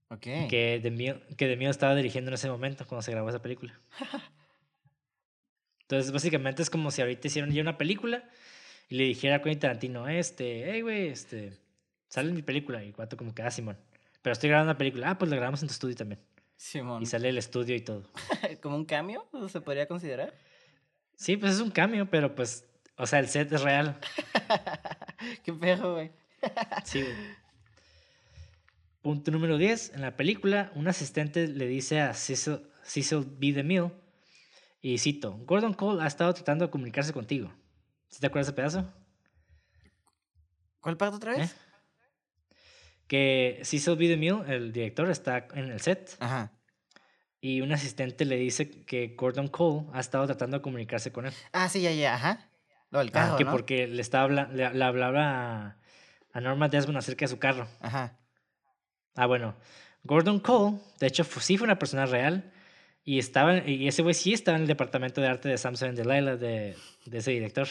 Ok. Que DeMille, que estaba dirigiendo en ese momento cuando se grabó esa película. Entonces, básicamente es como si ahorita hicieron ya una película y le dijera a Quentin Tarantino, este, hey, güey, este, sale en mi película. Y el vato como que, ah, Simón. Pero estoy grabando una película. Ah, pues la grabamos en tu estudio también. Simón. Y sale el estudio y todo. ¿Como un cambio? ¿Se podría considerar? Sí, pues es un cambio, pero pues, o sea, el set es real. Qué pejo, güey. sí, güey. Punto número 10. En la película, un asistente le dice a Cecil, Cecil B. DeMille, y cito, Gordon Cole ha estado tratando de comunicarse contigo. ¿Sí te acuerdas de ese pedazo? ¿Cuál parte otra vez? ¿Eh? Que Cecil B. DeMille, el director, está en el set. Ajá y un asistente le dice que Gordon Cole ha estado tratando de comunicarse con él. Ah, sí, ya, ya, ajá. Lo del carro, ah, que porque le, estaba le, hablaba a, Norma Desmond acerca de su carro. Ajá. Ah, bueno. Gordon Cole, de hecho, sí fue una persona real. Y, estaba, y ese güey sí estaba en el departamento de arte de Samson Delilah, de, de ese director.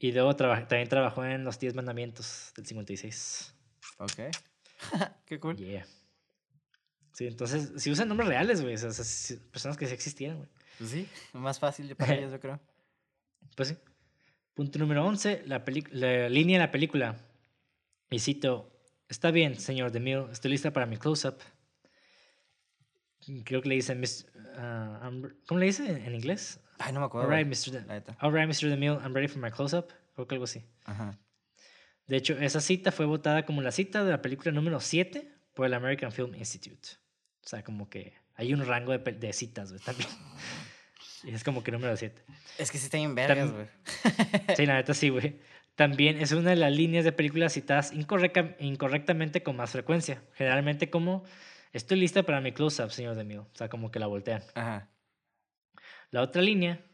Y luego también trabajó en Los Diez Mandamientos del 56. Ok. Qué cool. Yeah. Sí, entonces, si usan nombres reales, güey, o sea, personas que sí existían, güey. Pues sí, más fácil para ellos, yo creo. Pues sí. Punto número 11, la, la línea de la película. Y cito, está bien, señor DeMille, estoy lista para mi close-up. Creo que le dice, uh, ¿cómo le dice en inglés? Ay, no me acuerdo. All right, Mr. De All right, Mr. DeMille, I'm ready for my close-up. Creo que algo así. Ajá. De hecho, esa cita fue votada como la cita de la película número 7 por el American Film Institute. O sea, como que Hay un rango de, de citas, güey, también. Y es como que número 7. Es que sí está en vergas, güey. sí, la neta sí, güey. También es una de las líneas de películas citadas incorrectamente con más frecuencia. Generalmente como, estoy lista para mi close-up, señor de O sea, como que la voltean. Ajá. La otra línea,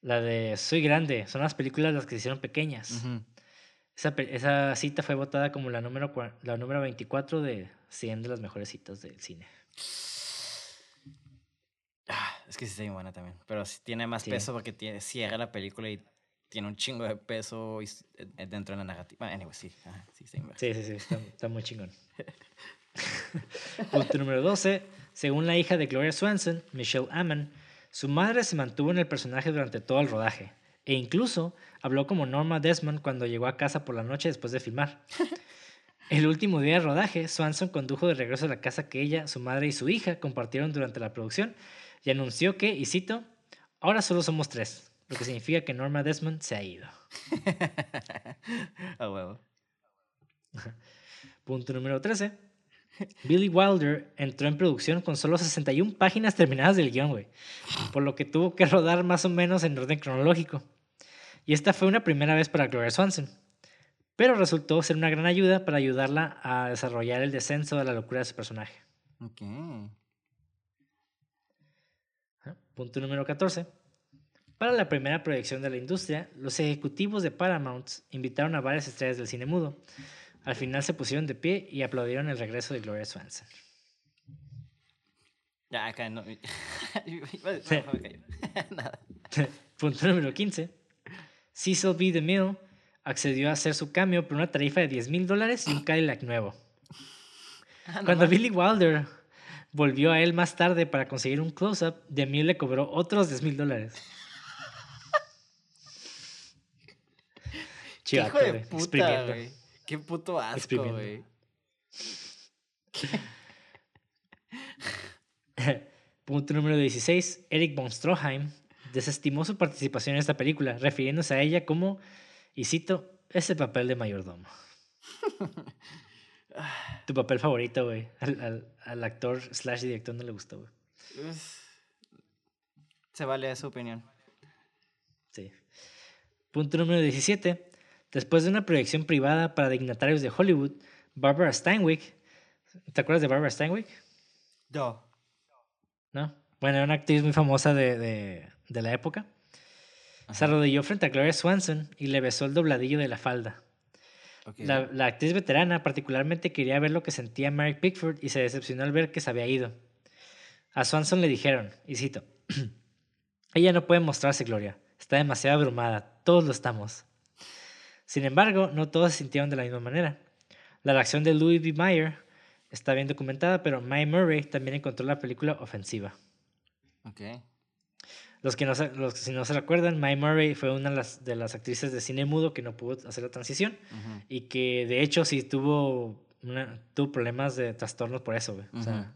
la de soy grande, son las películas las que se hicieron pequeñas. esa, esa, cita fue votada como la número, la número 24 de 100 de las mejores citas del cine. Ah, es que sí está bien buena también. Pero sí tiene más peso porque tiene, cierra la película y tiene un chingo de peso eh, dentro de la narrativa. Anyway, sí. sí, sí, sí, sí, está, muy chingón. Punto número 12. Según la hija de Gloria Swanson, Michelle Ammon, su madre se mantuvo en el personaje durante todo el rodaje e incluso habló como Norma Desmond cuando llegó a casa por la noche después de filmar. El último día de rodaje, Swanson condujo de regreso a la casa que ella, su madre y su hija compartieron durante la producción y anunció que, y cito, ahora solo somos tres, lo que significa que Norma Desmond se ha ido. A huevo. Punto número 13. Billy Wilder entró en producción con solo 61 páginas terminadas del guion, güey. Por lo que tuvo que rodar más o menos en orden cronológico. Y esta fue una primera vez para Gloria Swanson. Pero resultó ser una gran ayuda para ayudarla a desarrollar el descenso de la locura de su personaje. Ok. Punto número 14. Para la primera proyección de la industria, los ejecutivos de Paramount invitaron a varias estrellas del cine mudo. Al final se pusieron de pie y aplaudieron el regreso de Gloria Swanson. Ya, acá no. Punto número 15. Cecil B. DeMille accedió a hacer su cambio por una tarifa de 10 mil dólares y un Cadillac nuevo. Ah, Cuando Billy Wilder volvió a él más tarde para conseguir un close-up, DeMille le cobró otros 10 mil dólares. Chivato, Hijo de puta, güey. Qué puto asco, güey. Punto número 16. Eric von Stroheim desestimó su participación en esta película, refiriéndose a ella como, y cito, ese papel de mayordomo. tu papel favorito, güey. Al, al, actor slash director no le gustó, güey. Se vale su opinión. Sí. Punto número 17. Después de una proyección privada para dignatarios de Hollywood, Barbara Steinwick. ¿Te acuerdas de Barbara Steinwick? No. ¿No? Bueno, era una actriz muy famosa de, de, de la época. Se arrodilló frente a Gloria Swanson y le besó el dobladillo de la falda. La, la, actriz veterana particularmente quería ver lo que sentía Mary Pickford y se decepcionó al ver que se había ido. A Swanson le dijeron, y cito, ella no puede mostrarse, Gloria. Está demasiado abrumada. Todos lo estamos. Sin embargo, no todos se sintieron de la misma manera. La reacción de Louis B. Mayer está bien documentada, pero Mae Murray también encontró la película ofensiva. Okay. Los que no se, los si no se recuerdan, Mae Murray fue una de las, de las, actrices de cine mudo que no pudo hacer la transición y que de hecho sí tuvo, una, tuvo problemas de trastornos por eso, güey. O sea,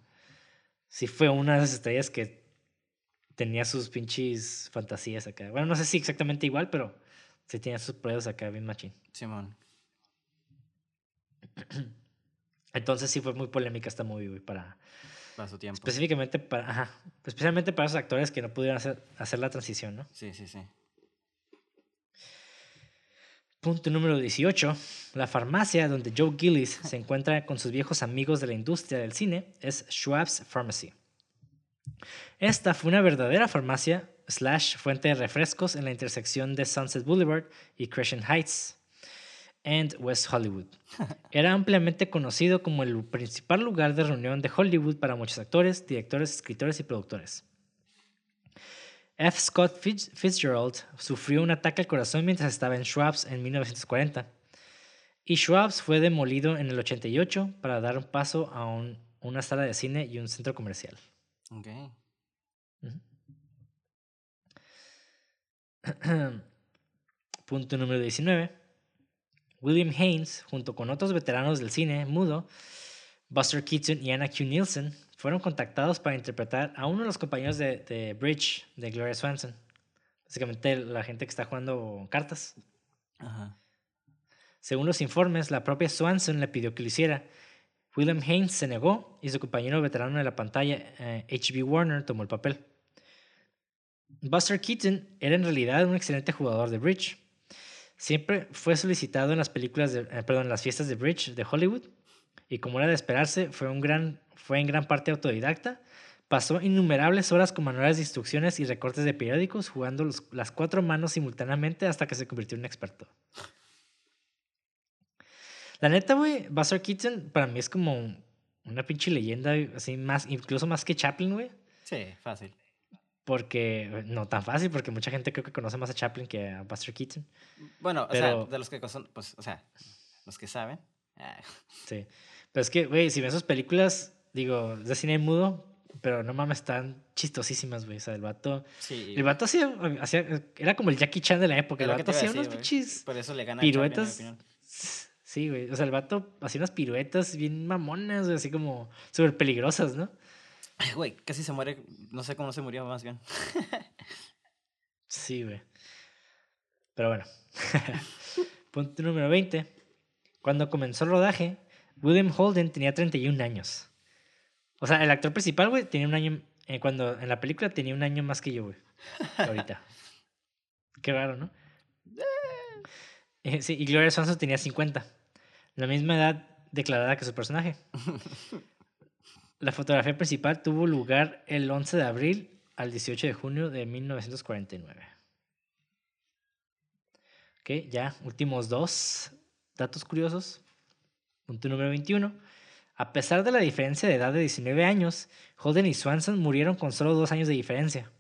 sí fue una de las estrellas que tenía sus pinches fantasías acá. Bueno, no sé si exactamente igual, pero Sí, tiene sus pruebas acá bien machín. Simón. Entonces sí fue muy polémica esta movie, güey, para... Para su tiempo. Específicamente para... Ajá. Especialmente para esos actores que no pudieron hacer, hacer la transición, ¿no? Sí, sí, sí. Punto número 18. La farmacia donde Joe Gillis se encuentra con sus viejos amigos de la industria del cine es Schwab's Pharmacy. Esta fue una verdadera farmacia slash fuente de refrescos en la intersección de Sunset Boulevard y Crescent Heights and West Hollywood. Era ampliamente conocido como el principal lugar de reunión de Hollywood para muchos actores, directores, escritores y productores. F. Scott Fitzgerald sufrió un ataque al corazón mientras estaba en Schwab's en 1940 y Schwab's fue demolido en el 88 para dar paso a una sala de cine y un centro comercial. Okay. Punto número 19. William Haynes, junto con otros veteranos del cine mudo, Buster Keaton y Anna Q. Nielsen, fueron contactados para interpretar a uno de los compañeros de, Bridge de Gloria Swanson. Básicamente la gente que está jugando cartas. Según los informes, la propia Swanson le pidió que lo hiciera. William Haynes se negó y su compañero veterano de la pantalla, H.B. Warner, tomó el papel. Buster Keaton era en realidad un excelente jugador de bridge. Siempre fue solicitado en las películas, de, eh, perdón, en las fiestas de bridge de Hollywood y como era de esperarse, fue, un gran, fue en gran parte autodidacta. Pasó innumerables horas con manuales de instrucciones y recortes de periódicos jugando las cuatro manos simultáneamente hasta que se convirtió en un experto. La neta, güey, Buster Keaton para mí es como una pinche leyenda, así más, incluso más que Chaplin, güey. Sí, fácil. Porque, no tan fácil, porque mucha gente creo que conoce más a Chaplin que a Buster Keaton. Bueno, o sea, de los que son, pues, o sea, los que saben. Ah. Sí. Pero es que, güey, si ves sus películas, digo, de cine mudo, pero no mames, están chistosísimas, güey. O sea, el vato. Sí. El vato hacía, hacía, Era como el Jackie Chan de la época. El vato hacía unos pinches. Por eso le gana piruetas. Sí, güey. O sea, el vato hacía unas piruetas bien mamonas, güey, así como súper peligrosas, ¿no? Güey, casi se muere. No sé cómo se murió, más bien. sí, güey. Pero bueno. Punto número 20. Cuando comenzó el rodaje, William Holden tenía 31 años. O sea, el actor principal, güey, tenía un año. Eh, cuando en la película tenía un año más que yo, güey. Ahorita. Qué raro, ¿no? Eh, sí, y Gloria Swanson tenía 50. La misma edad declarada que su personaje. La fotografía principal tuvo lugar el 11 de abril al 18 de junio de 1949. Ok, ya, últimos dos datos curiosos. Punto número 21. A pesar de la diferencia de edad de 19 años, Holden y Swanson murieron con solo dos años de diferencia.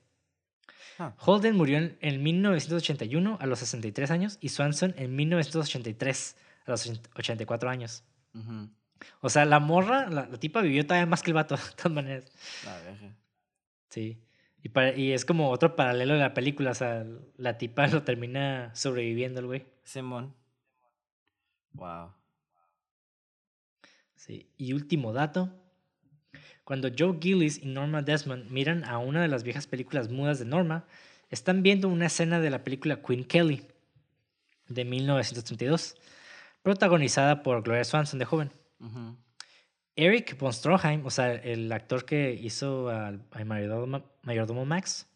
Ah. Holden murió en, 1981 a los 63 años y Swanson en 1983 a los 84 años. O sea, la morra, la, tipa vivió todavía más que el vato, de todas maneras. La Sí. Y, y, es como otro paralelo de la película. O sea, la tipa lo termina sobreviviendo el güey. Simón. Wow. Sí. Y último dato. Cuando Joe Gillis y Norma Desmond miran a una de las viejas películas mudas de Norma, están viendo una escena de la película Queen Kelly de 1932, protagonizada por Gloria Swanson de joven. Eric von Stroheim, o sea, el actor que hizo al, mayordomo, Max,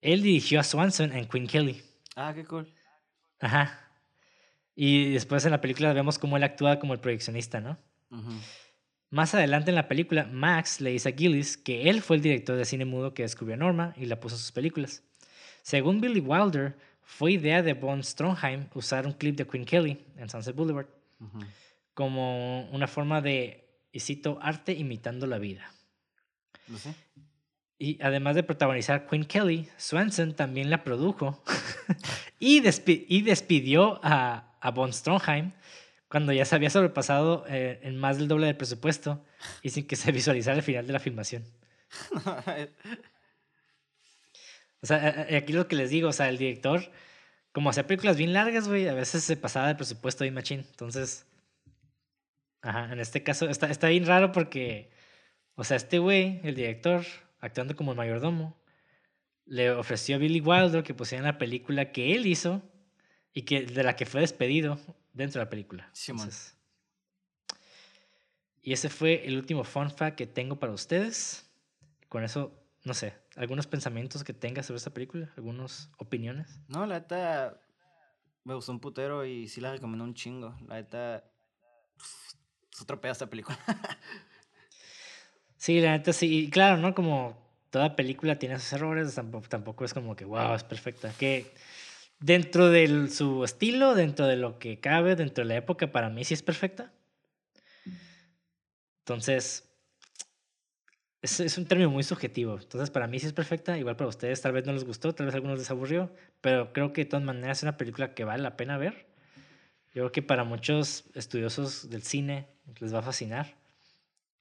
él dirigió a Swanson en Queen Kelly. Ah, qué cool. Ajá. Y después en la película vemos cómo él actúa como el proyeccionista, ¿no? Más adelante en la película, Max le dice a Gillis que él fue el director de cine mudo que descubrió Norma y la puso en sus películas. Según Billy Wilder, fue idea de Von Stroheim usar un clip de Queen Kelly en Sunset Boulevard como una forma de, y cito, arte imitando la vida. No sé. Y además de protagonizar Queen Kelly, Swanson también la produjo y, y, despidió a, a Von Stromheim cuando ya se había sobrepasado eh, en más del doble del presupuesto y sin que se visualizara el final de la filmación. o sea, aquí lo que les digo, o sea, el director, como hacía películas bien largas, güey, a veces se pasaba el presupuesto ahí machín. Entonces, Ajá, en este caso está, está bien raro porque, o sea, este güey, el director, actuando como el mayordomo, le ofreció a Billy Wilder que pusiera la película que él hizo y que, de la que fue despedido dentro de la película. Sí, y ese fue el último fun fact que tengo para ustedes. Con eso, no sé, algunos pensamientos que tengas sobre esta película, algunas opiniones. No, la neta me gustó un putero y sí la recomiendo un chingo. La neta es otro pedazo de película. sí, la neta sí. claro, ¿no? Como toda película tiene sus errores, tampoco, tampoco es como que, wow, es perfecta. Que dentro de su estilo, dentro de lo que cabe, dentro de la época, para mí sí es perfecta. Entonces, es, es, un término muy subjetivo. Entonces, para mí sí es perfecta. Igual para ustedes tal vez no les gustó, tal vez a algunos les aburrió. Pero creo que de todas maneras es una película que vale la pena ver. Yo creo que para muchos estudiosos del cine les va a fascinar.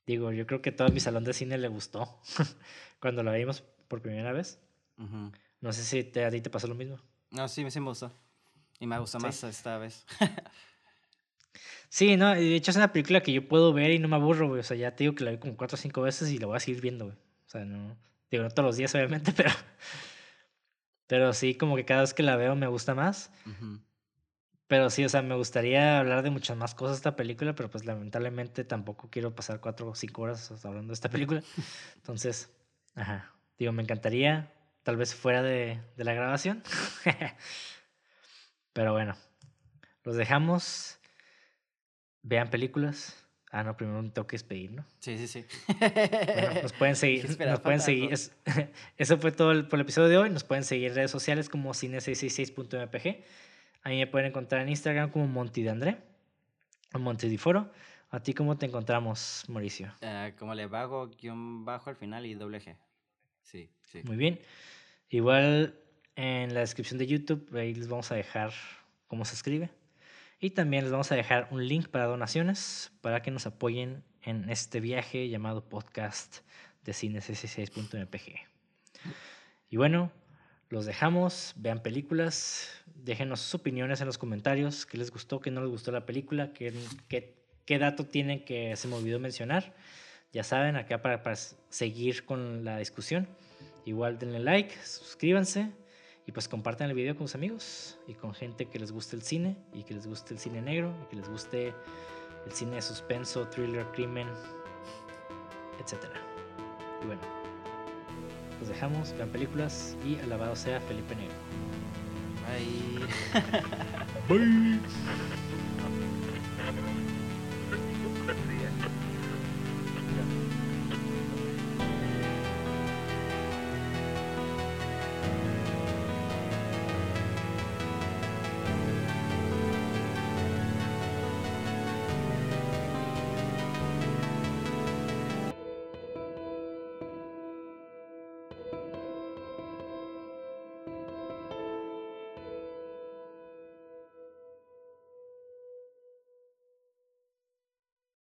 Digo, yo creo que todo mi salón de cine le gustó cuando lo vimos por primera vez. No sé si te, a ti te pasó lo mismo. No, sí, sí me gustó. Y me gustó más esta vez. sí, no, de hecho es una película que yo puedo ver y no me aburro, güey. O sea, ya te digo que la vi como cuatro o cinco veces y la voy a seguir viendo, güey. O sea, no, digo, no todos los días, obviamente, pero, pero sí, como que cada vez que la veo me gusta más. Pero sí, o sea, me gustaría hablar de muchas más cosas de esta película, pero pues lamentablemente tampoco quiero pasar cuatro o cinco horas hablando de esta película. Entonces, ajá. Digo, me encantaría, tal vez fuera de, de la grabación. pero bueno, los dejamos. Vean películas. Ah, no, primero me tengo que despedir, ¿no? Sí, sí, sí. Bueno, nos pueden seguir. nos pueden seguir. eso fue todo el, por el episodio de hoy. Nos pueden seguir en redes sociales como cine666.mpg. A mí me pueden encontrar en Instagram como Monty de André, o Monty de Foro. ¿A ti cómo te encontramos, Mauricio? Uh, como le vago, guion bajo al final y doble G. Sí, sí. Muy bien. Igual en la descripción de YouTube, ahí les vamos a dejar cómo se escribe. Y también les vamos a dejar un link para donaciones para que nos apoyen en este viaje llamado podcast de cines66.mpg. Y bueno, los dejamos, vean películas, déjenos sus opiniones en los comentarios, qué les gustó, qué no les gustó la película, qué, qué, qué dato tienen que se me olvidó mencionar. Ya saben, acá para, para seguir con la discusión. Igual denle like, suscríbanse y pues compartan el video con sus amigos y con gente que les guste el cine y que les guste el cine negro y que les guste el cine de suspenso, thriller, crimen, etc. Y bueno, los dejamos, vean películas y alabado sea Felipe Negro. Bye. Bye.